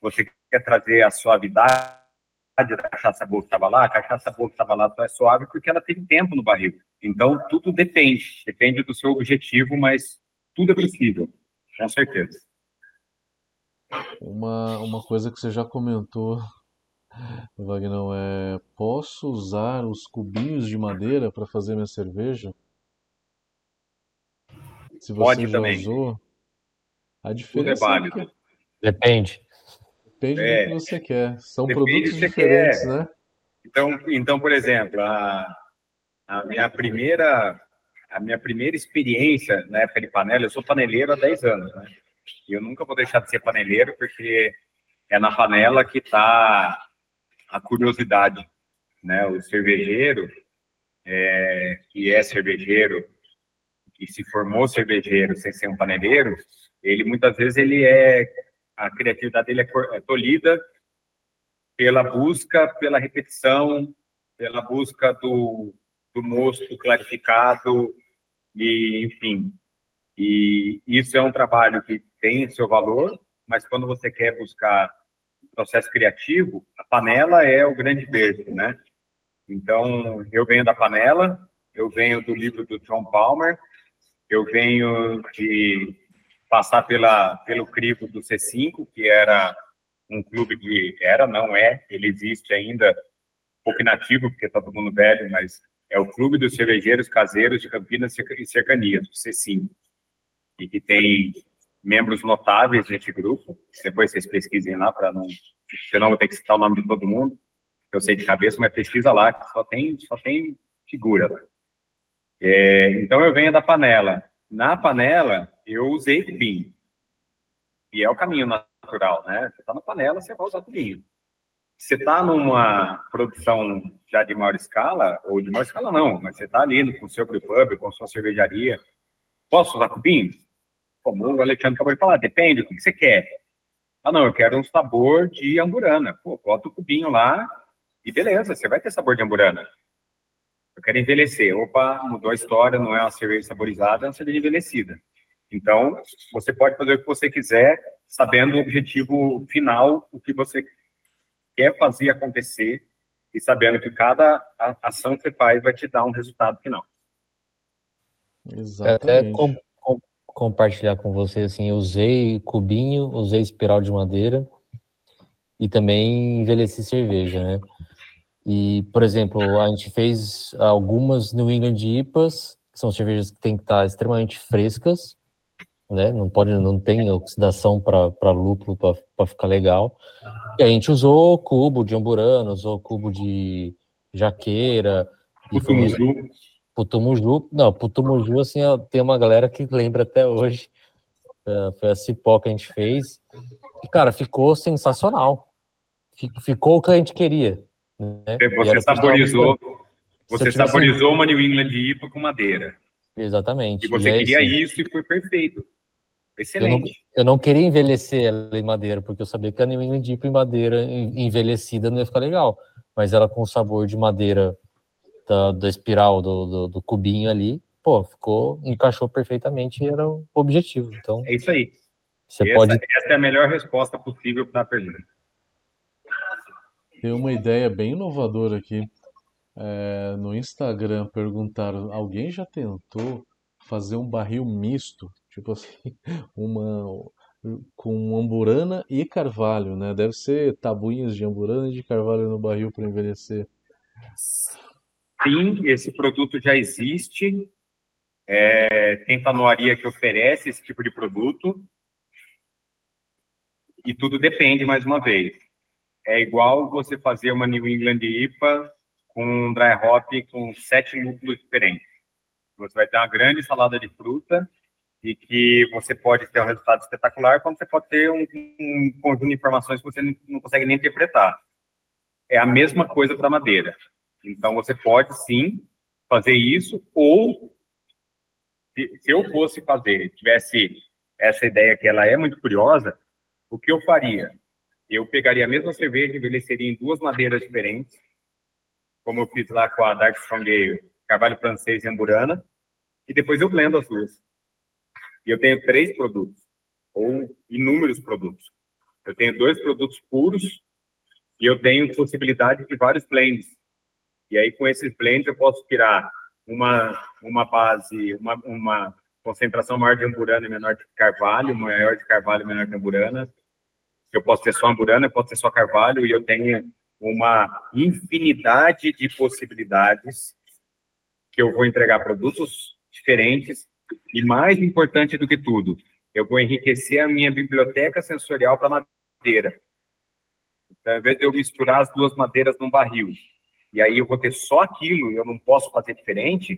você quer trazer a suavidade da cachaça boa que estava lá, a cachaça boa que estava lá só é suave porque ela tem tempo no barril. Então, tudo depende, depende do seu objetivo, mas tudo é possível, com certeza. Uma, uma coisa que você já comentou Wagner, é, posso usar os cubinhos de madeira para fazer minha cerveja? Se você Pode já também. usou, a Tudo é diferença é válido. que Depende. depende É, do que você quer. São depende produtos diferentes, quer. né? Então, então por exemplo, a, a minha primeira a minha primeira experiência na época de panela, eu sou paneleiro há 10 anos, né? E eu nunca vou deixar de ser paneleiro porque é na panela que está a curiosidade, né? O cervejeiro, é, que é cervejeiro, que se formou cervejeiro sem ser um paneleiro, ele muitas vezes ele é a criatividade dele é, é tolhida pela busca, pela repetição, pela busca do, do mosto clarificado e enfim. E isso é um trabalho que tem seu valor, mas quando você quer buscar processo criativo, a panela é o grande berço, né? Então, eu venho da panela, eu venho do livro do John Palmer, eu venho de passar pela, pelo crivo do C5, que era um clube que era, não é, ele existe ainda, um pouco inativo, porque está todo mundo velho, mas é o Clube dos Cervejeiros Caseiros de Campinas e Cercanias, o C5, e que tem membros notáveis nesse grupo. Depois vocês pesquisem lá para não, senão vou ter que citar o nome de todo mundo. Eu sei de cabeça, mas pesquisa lá que só tem só tem figura. É, então eu venho da panela. Na panela eu usei cubinho e é o caminho natural, né? Você está na panela, você vai usar cubinho. Você está numa produção já de maior escala, ou de maior escala não, mas você está ali com o seu pub, com a sua cervejaria, posso usar cubinho? como o Alexandre acabou de falar, depende, o que você quer? Ah, não, eu quero um sabor de amburana. Pô, bota o cubinho lá e beleza, você vai ter sabor de amburana. Eu quero envelhecer. Opa, mudou a história, não é uma cerveja saborizada, é uma cerveja envelhecida. Então, você pode fazer o que você quiser, sabendo o objetivo final, o que você quer fazer acontecer e sabendo que cada ação que você faz vai te dar um resultado final. Exatamente. Até compartilhar com você assim, eu usei cubinho, usei espiral de madeira e também envelheci cerveja, né? E, por exemplo, a gente fez algumas New England IPAs, que são cervejas que têm que estar extremamente frescas, né? Não pode, não tem oxidação para lúpulo para ficar legal. E a gente usou cubo de amburano, usou cubo de jaqueira. E Putumuju, não, Putumuju, assim, tem uma galera que lembra até hoje. É, foi a cipó que a gente fez. E, cara, ficou sensacional. Ficou o que a gente queria. Né? Você saborizou, você saborizou uma New England IPA com madeira. Exatamente. E você e queria assim, isso e foi perfeito. Excelente. Eu não, eu não, queria envelhecer ela em madeira, porque eu sabia que a New England Deep em madeira envelhecida não ia ficar legal. Mas ela com sabor de madeira da, da espiral, do, do, do, cubinho ali, pô, ficou, encaixou perfeitamente e era o objetivo. Então, é isso aí. Você essa, pode... essa é a melhor resposta possível para a pergunta. Tem uma ideia bem inovadora aqui. É, no Instagram perguntaram: alguém já tentou fazer um barril misto? Tipo assim, <laughs> uma com amburana e carvalho, né? Deve ser tabuinhas de amburana e de carvalho no barril para envelhecer. Sim, esse produto já existe. É, tem tanoaria que oferece esse tipo de produto. E tudo depende, mais uma vez. É igual você fazer uma New England IPA com um dry hop com sete núcleos diferentes. Você vai ter uma grande salada de fruta e que você pode ter um resultado espetacular, quando você pode ter um, um conjunto de informações que você não consegue nem interpretar. É a mesma coisa para madeira. Então, você pode sim fazer isso, ou se, se eu fosse fazer, tivesse essa ideia que ela é muito curiosa, o que eu faria? Eu pegaria a mesma cerveja, envelheceria em duas madeiras diferentes, como eu fiz lá com a Dark Strong Ale, Carvalho Francês e Amburana, e depois eu blendo as duas. E eu tenho três produtos, ou inúmeros produtos. Eu tenho dois produtos puros e eu tenho possibilidade de vários blends. E aí, com esses blends, eu posso tirar uma, uma base, uma, uma concentração maior de amburana e menor de carvalho, maior de carvalho e menor de amburana. Eu posso ter só amburana, eu posso ter só carvalho, e eu tenho uma infinidade de possibilidades que eu vou entregar produtos diferentes e mais importante do que tudo, eu vou enriquecer a minha biblioteca sensorial para madeira. Então, ao invés de eu misturar as duas madeiras num barril, e aí eu vou ter só aquilo, eu não posso fazer diferente,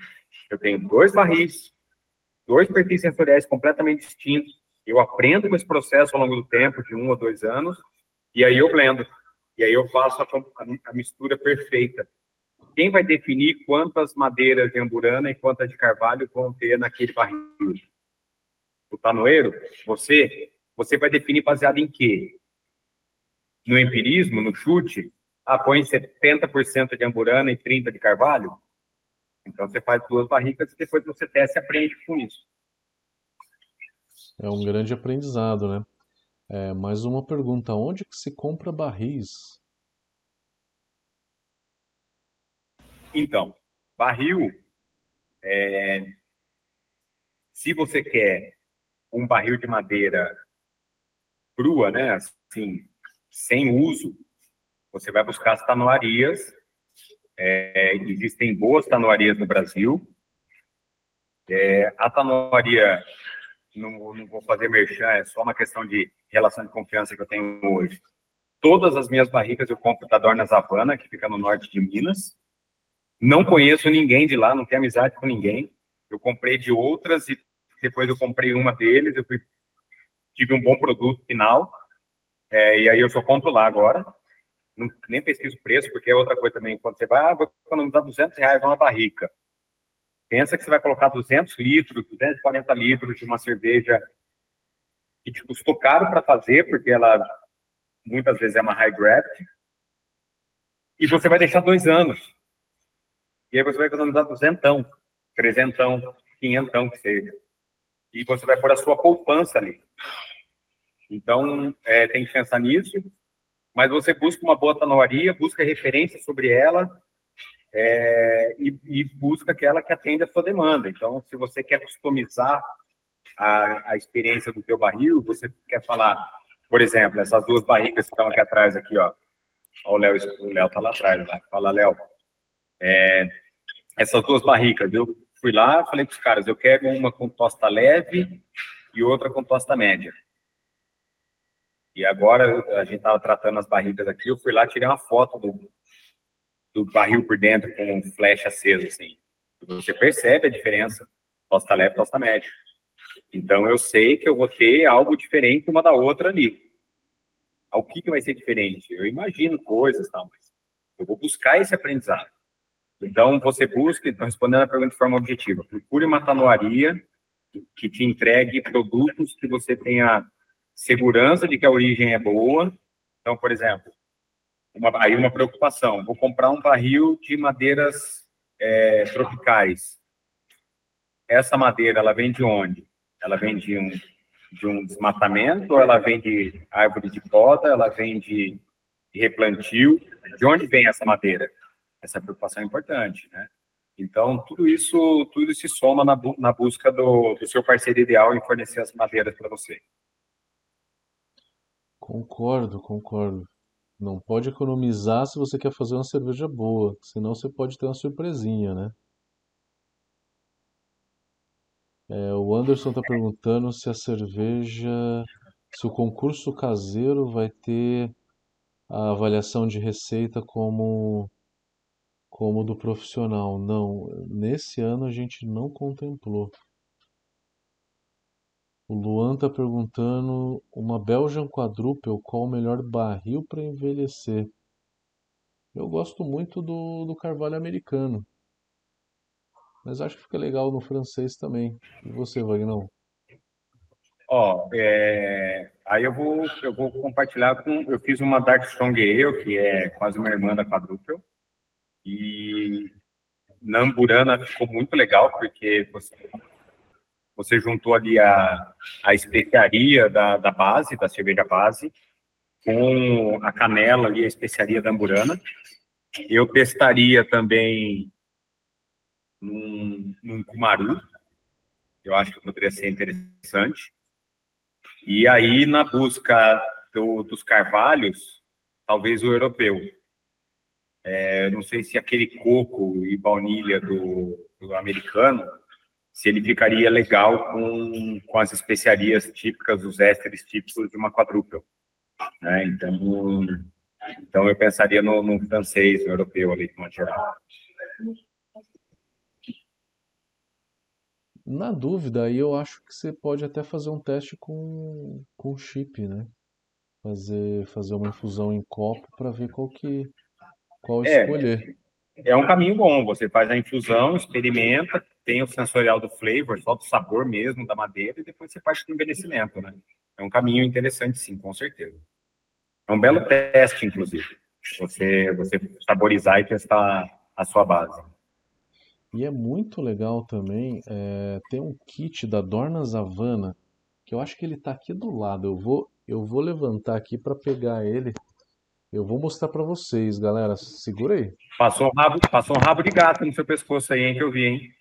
eu tenho dois barris, dois perfis sensoriais completamente distintos, eu aprendo com esse processo ao longo do tempo, de um ou dois anos, e aí eu blendo. E aí eu faço a, a, a mistura perfeita quem vai definir quantas madeiras de amburana e quantas de carvalho vão ter naquele barril? O tanoeiro? Você? Você vai definir baseado em quê? No empirismo, no chute? Ah, põe 70% de amburana e 30% de carvalho? Então você faz duas barricas e depois você testa e aprende com isso. É um grande aprendizado, né? É, mais uma pergunta: onde que se compra barris? Então, barril, é, se você quer um barril de madeira crua, né, assim, sem uso, você vai buscar as tanoarias. É, existem boas tanoarias no Brasil. É, a tanoaria, não, não vou fazer merchan, é só uma questão de relação de confiança que eu tenho hoje. Todas as minhas barricas eu compro da Dornas Havana, que fica no norte de Minas. Não conheço ninguém de lá, não tenho amizade com ninguém. Eu comprei de outras e depois eu comprei uma deles, eu fui, tive um bom produto final, é, e aí eu só compro lá agora. Não, nem pesquiso preço, porque é outra coisa também. Quando você vai, ah, vou economizar 200 reais numa barrica. Pensa que você vai colocar 200 litros, 240 litros de uma cerveja que te custou caro para fazer, porque ela muitas vezes é uma high gravity, e você vai deixar dois anos. E aí você vai economizar duzentão, trezentão, quinhentão que seja. E você vai pôr a sua poupança ali. Então, é, tem que pensar nisso. Mas você busca uma boa tanoaria, busca referência sobre ela é, e, e, busca aquela que atende a sua demanda. Então, se você quer customizar a, a experiência do teu barril, você quer falar, por exemplo, essas duas barrigas que estão aqui atrás, aqui, ó. ó o Léo, o Léo tá lá atrás, lá. Fala, Léo. É, essas duas barricas, eu fui lá, falei para os caras, eu quero uma com tosta leve e outra com tosta média. E agora a gente estava tratando as barricas aqui, eu fui lá, tirei uma foto do, do barril por dentro com um flash aceso, assim. Você percebe a diferença, tosta leve, tosta média. Então eu sei que eu vou ter algo diferente uma da outra ali. O que, que vai ser diferente? Eu imagino coisas, tal, mas eu vou buscar esse aprendizado. Então, você busca, então, respondendo a pergunta de forma objetiva, procure uma tanoaria que te entregue produtos que você tenha segurança de que a origem é boa. Então, por exemplo, uma, aí uma preocupação, vou comprar um barril de madeiras é, tropicais. Essa madeira, ela vem de onde? Ela vem de um, de um desmatamento, ela vem de árvore de poda, ela vem de, de replantio? De onde vem essa madeira? Essa preocupação é importante, né? Então, tudo isso, tudo se soma na, na busca do, do seu parceiro ideal em fornecer as madeiras para você. Concordo, concordo. Não pode economizar se você quer fazer uma cerveja boa, senão você pode ter uma surpresinha, né? É, o Anderson está perguntando se a cerveja, se o concurso caseiro vai ter a avaliação de receita como como do profissional. Não, nesse ano a gente não contemplou. O Luan está perguntando uma Belgian Quadruple, qual o melhor barril para envelhecer? Eu gosto muito do, do carvalho americano, mas acho que fica legal no francês também. E você, Vagnão? Ó, é, aí eu vou, eu vou compartilhar com. Eu fiz uma Dark Strong Ale, que é quase uma irmã da Quadruple. E na Amburana ficou muito legal, porque você, você juntou ali a, a especiaria da, da base, da cerveja base, com a canela ali, a especiaria da Amburana. Eu testaria também num, num Kumaru, eu acho que poderia ser interessante. E aí, na busca do, dos carvalhos, talvez o europeu. É, não sei se aquele coco e baunilha do, do, americano, se ele ficaria legal com, com as especiarias típicas, os ésteres típicos de uma quadrúpel. Né? Então, então eu pensaria no, no francês, no europeu ali, de uma geral. Na dúvida, aí eu acho que você pode até fazer um teste com, com chip, né? Fazer, fazer uma infusão em copo para ver qual que qual é, escolher. É um caminho bom. Você faz a infusão, experimenta, tem o sensorial do flavor, só do sabor mesmo da madeira, e depois você faz o envelhecimento, né? É um caminho interessante, sim, com certeza. É um belo teste, inclusive. Você, você saborizar e testar a sua base. E é muito legal também é, ter um kit da Dorna Havana, que eu acho que ele está aqui do lado. Eu vou, eu vou levantar aqui para pegar ele eu vou mostrar para vocês, galera. Segura aí. Passou um, rabo, passou um rabo de gato no seu pescoço aí, hein, que eu vi, hein?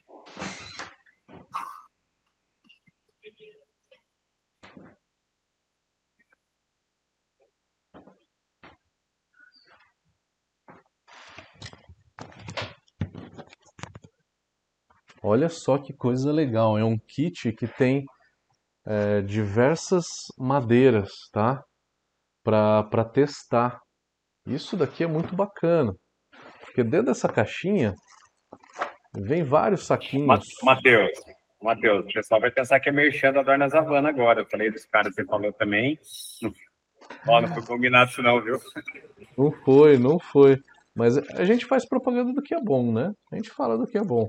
Olha só que coisa legal. É um kit que tem é, diversas madeiras, tá? Para testar. Isso daqui é muito bacana, porque dentro dessa caixinha vem vários saquinhos. Matheus, Matheus, o pessoal vai pensar que é merchan da Dorna Zavana agora. Eu falei dos caras, você falou também. Ó, não foi combinado isso não, viu? Não foi, não foi. Mas a gente faz propaganda do que é bom, né? A gente fala do que é bom.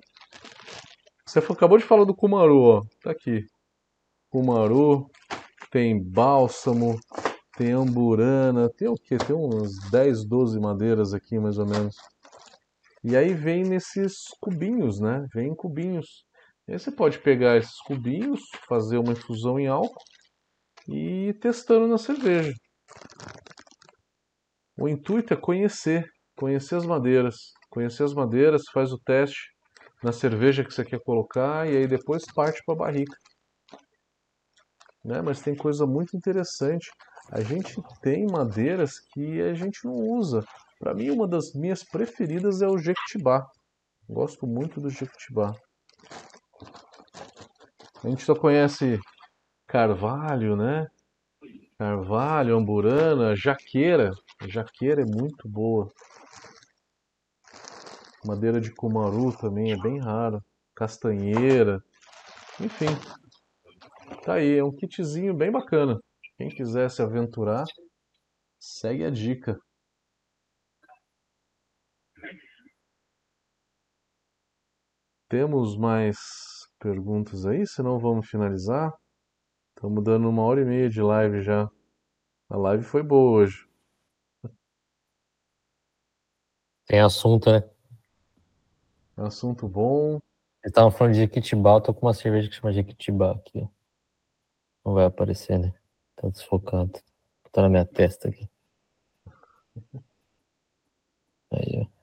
Você acabou de falar do Kumaru, ó. Tá aqui. Kumaru, tem bálsamo, tem amburana, tem o que? Tem uns 10, 12 madeiras aqui mais ou menos. E aí vem nesses cubinhos, né? Vem em cubinhos. E aí você pode pegar esses cubinhos, fazer uma infusão em álcool e ir testando na cerveja. O intuito é conhecer, conhecer as madeiras. Conhecer as madeiras, faz o teste na cerveja que você quer colocar e aí depois parte para a barrica. Né? Mas tem coisa muito interessante. A gente tem madeiras que a gente não usa. Para mim, uma das minhas preferidas é o Jequitibá. Gosto muito do Jequitibá. A gente só conhece carvalho, né? Carvalho, amburana, jaqueira. jaqueira é muito boa. Madeira de cumaru também é bem rara. Castanheira. Enfim. Tá aí, é um kitzinho bem bacana. Quem quiser se aventurar, segue a dica. Temos mais perguntas aí, senão vamos finalizar. Estamos dando uma hora e meia de live já. A live foi boa hoje. Tem assunto, né? Assunto bom. Eles estavam falando de Jequitibá, eu tô com uma cerveja que chama Jequitibá aqui. Não vai aparecer, né? Tá desfocado. Tá na minha testa aqui. Aí, ó.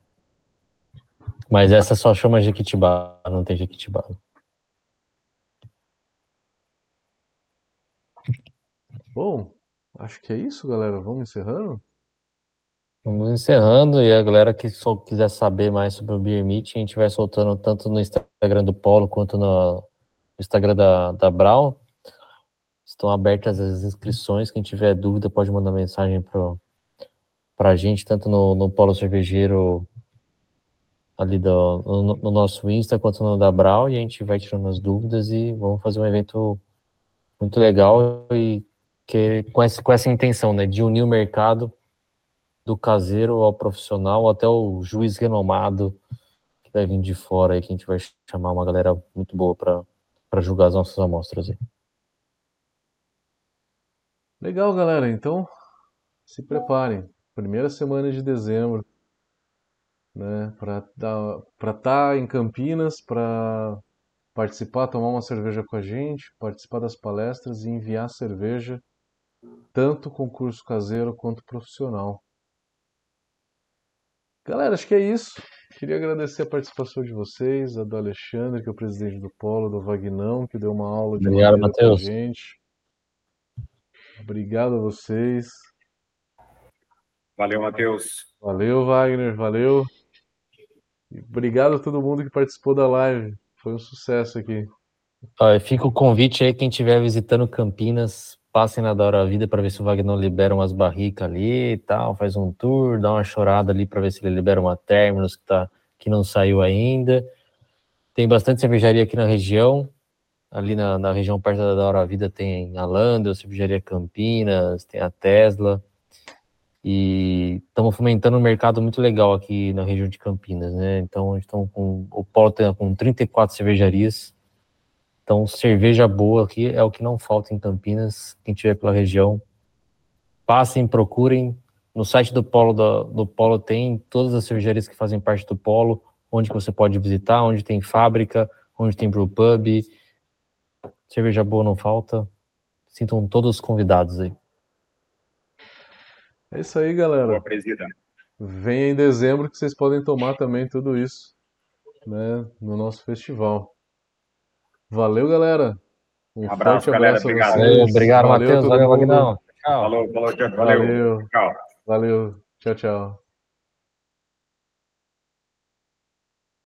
Mas essa só chama Jequitibá, não tem Jequitibá. Bom, acho que é isso, galera. Vamos encerrando? Vamos encerrando e a galera que só quiser saber mais sobre o Beer Meet, a gente vai soltando tanto no Instagram do Polo quanto no Instagram da, da Brown. Estão abertas as inscrições. Quem tiver dúvida pode mandar mensagem para a gente, tanto no, no Polo Cervejeiro ali do, no, no, nosso Insta quanto no da Brown, e a gente vai tirando as dúvidas e vamos fazer um evento muito legal e que com essa, com essa intenção, né, de unir o mercado do caseiro ao profissional, até o juiz renomado que vai vir de fora aí, que a gente vai chamar uma galera muito boa para julgar as nossas amostras aí. Legal, galera. Então, se preparem. Primeira semana de dezembro, né, para estar tá em Campinas, para participar, tomar uma cerveja com a gente, participar das palestras e enviar cerveja, tanto concurso caseiro quanto profissional. Galera, acho que é isso. Queria agradecer a participação de vocês, a do Alexandre, que é o presidente do Polo, do Vagnão, que deu uma aula de Obrigado, Matheus. gente. Obrigado a vocês. Valeu, Matheus. Valeu, Wagner, valeu. Obrigado a todo mundo que participou da live. Foi um sucesso aqui. fica o convite aí, quem estiver visitando Campinas, passem na da Vida para ver se o Wagner libera umas barricas ali e tal, faz um tour, dá uma chorada ali para ver se ele libera uma Terminus que, tá, que não saiu ainda. Tem bastante cervejaria aqui na região, ali na, na região perto da Hora Vida tem a Landel, cervejaria Campinas, tem a Tesla, e estamos fomentando um mercado muito legal aqui na região de Campinas, né? Então, estão com o polo tem com 34 cervejarias, então, cerveja boa aqui é o que não falta em Campinas. Quem tiver pela região, passem, procurem. No site do Polo, do, do Polo tem todas as cervejarias que fazem parte do Polo, onde você pode visitar, onde tem fábrica, onde tem brewpub. Cerveja boa não falta. Sintam todos convidados aí. É isso aí, galera. Boa, presida. Venha em dezembro que vocês podem tomar também tudo isso né, no nosso festival. Valeu, galera. Um abraço, galera. Obrigado. Obrigado, Matheus. Valeu, Magnão. Tchau. Falou, falou, tchau. Valeu. Valeu. Tchau. Valeu. Tchau, tchau.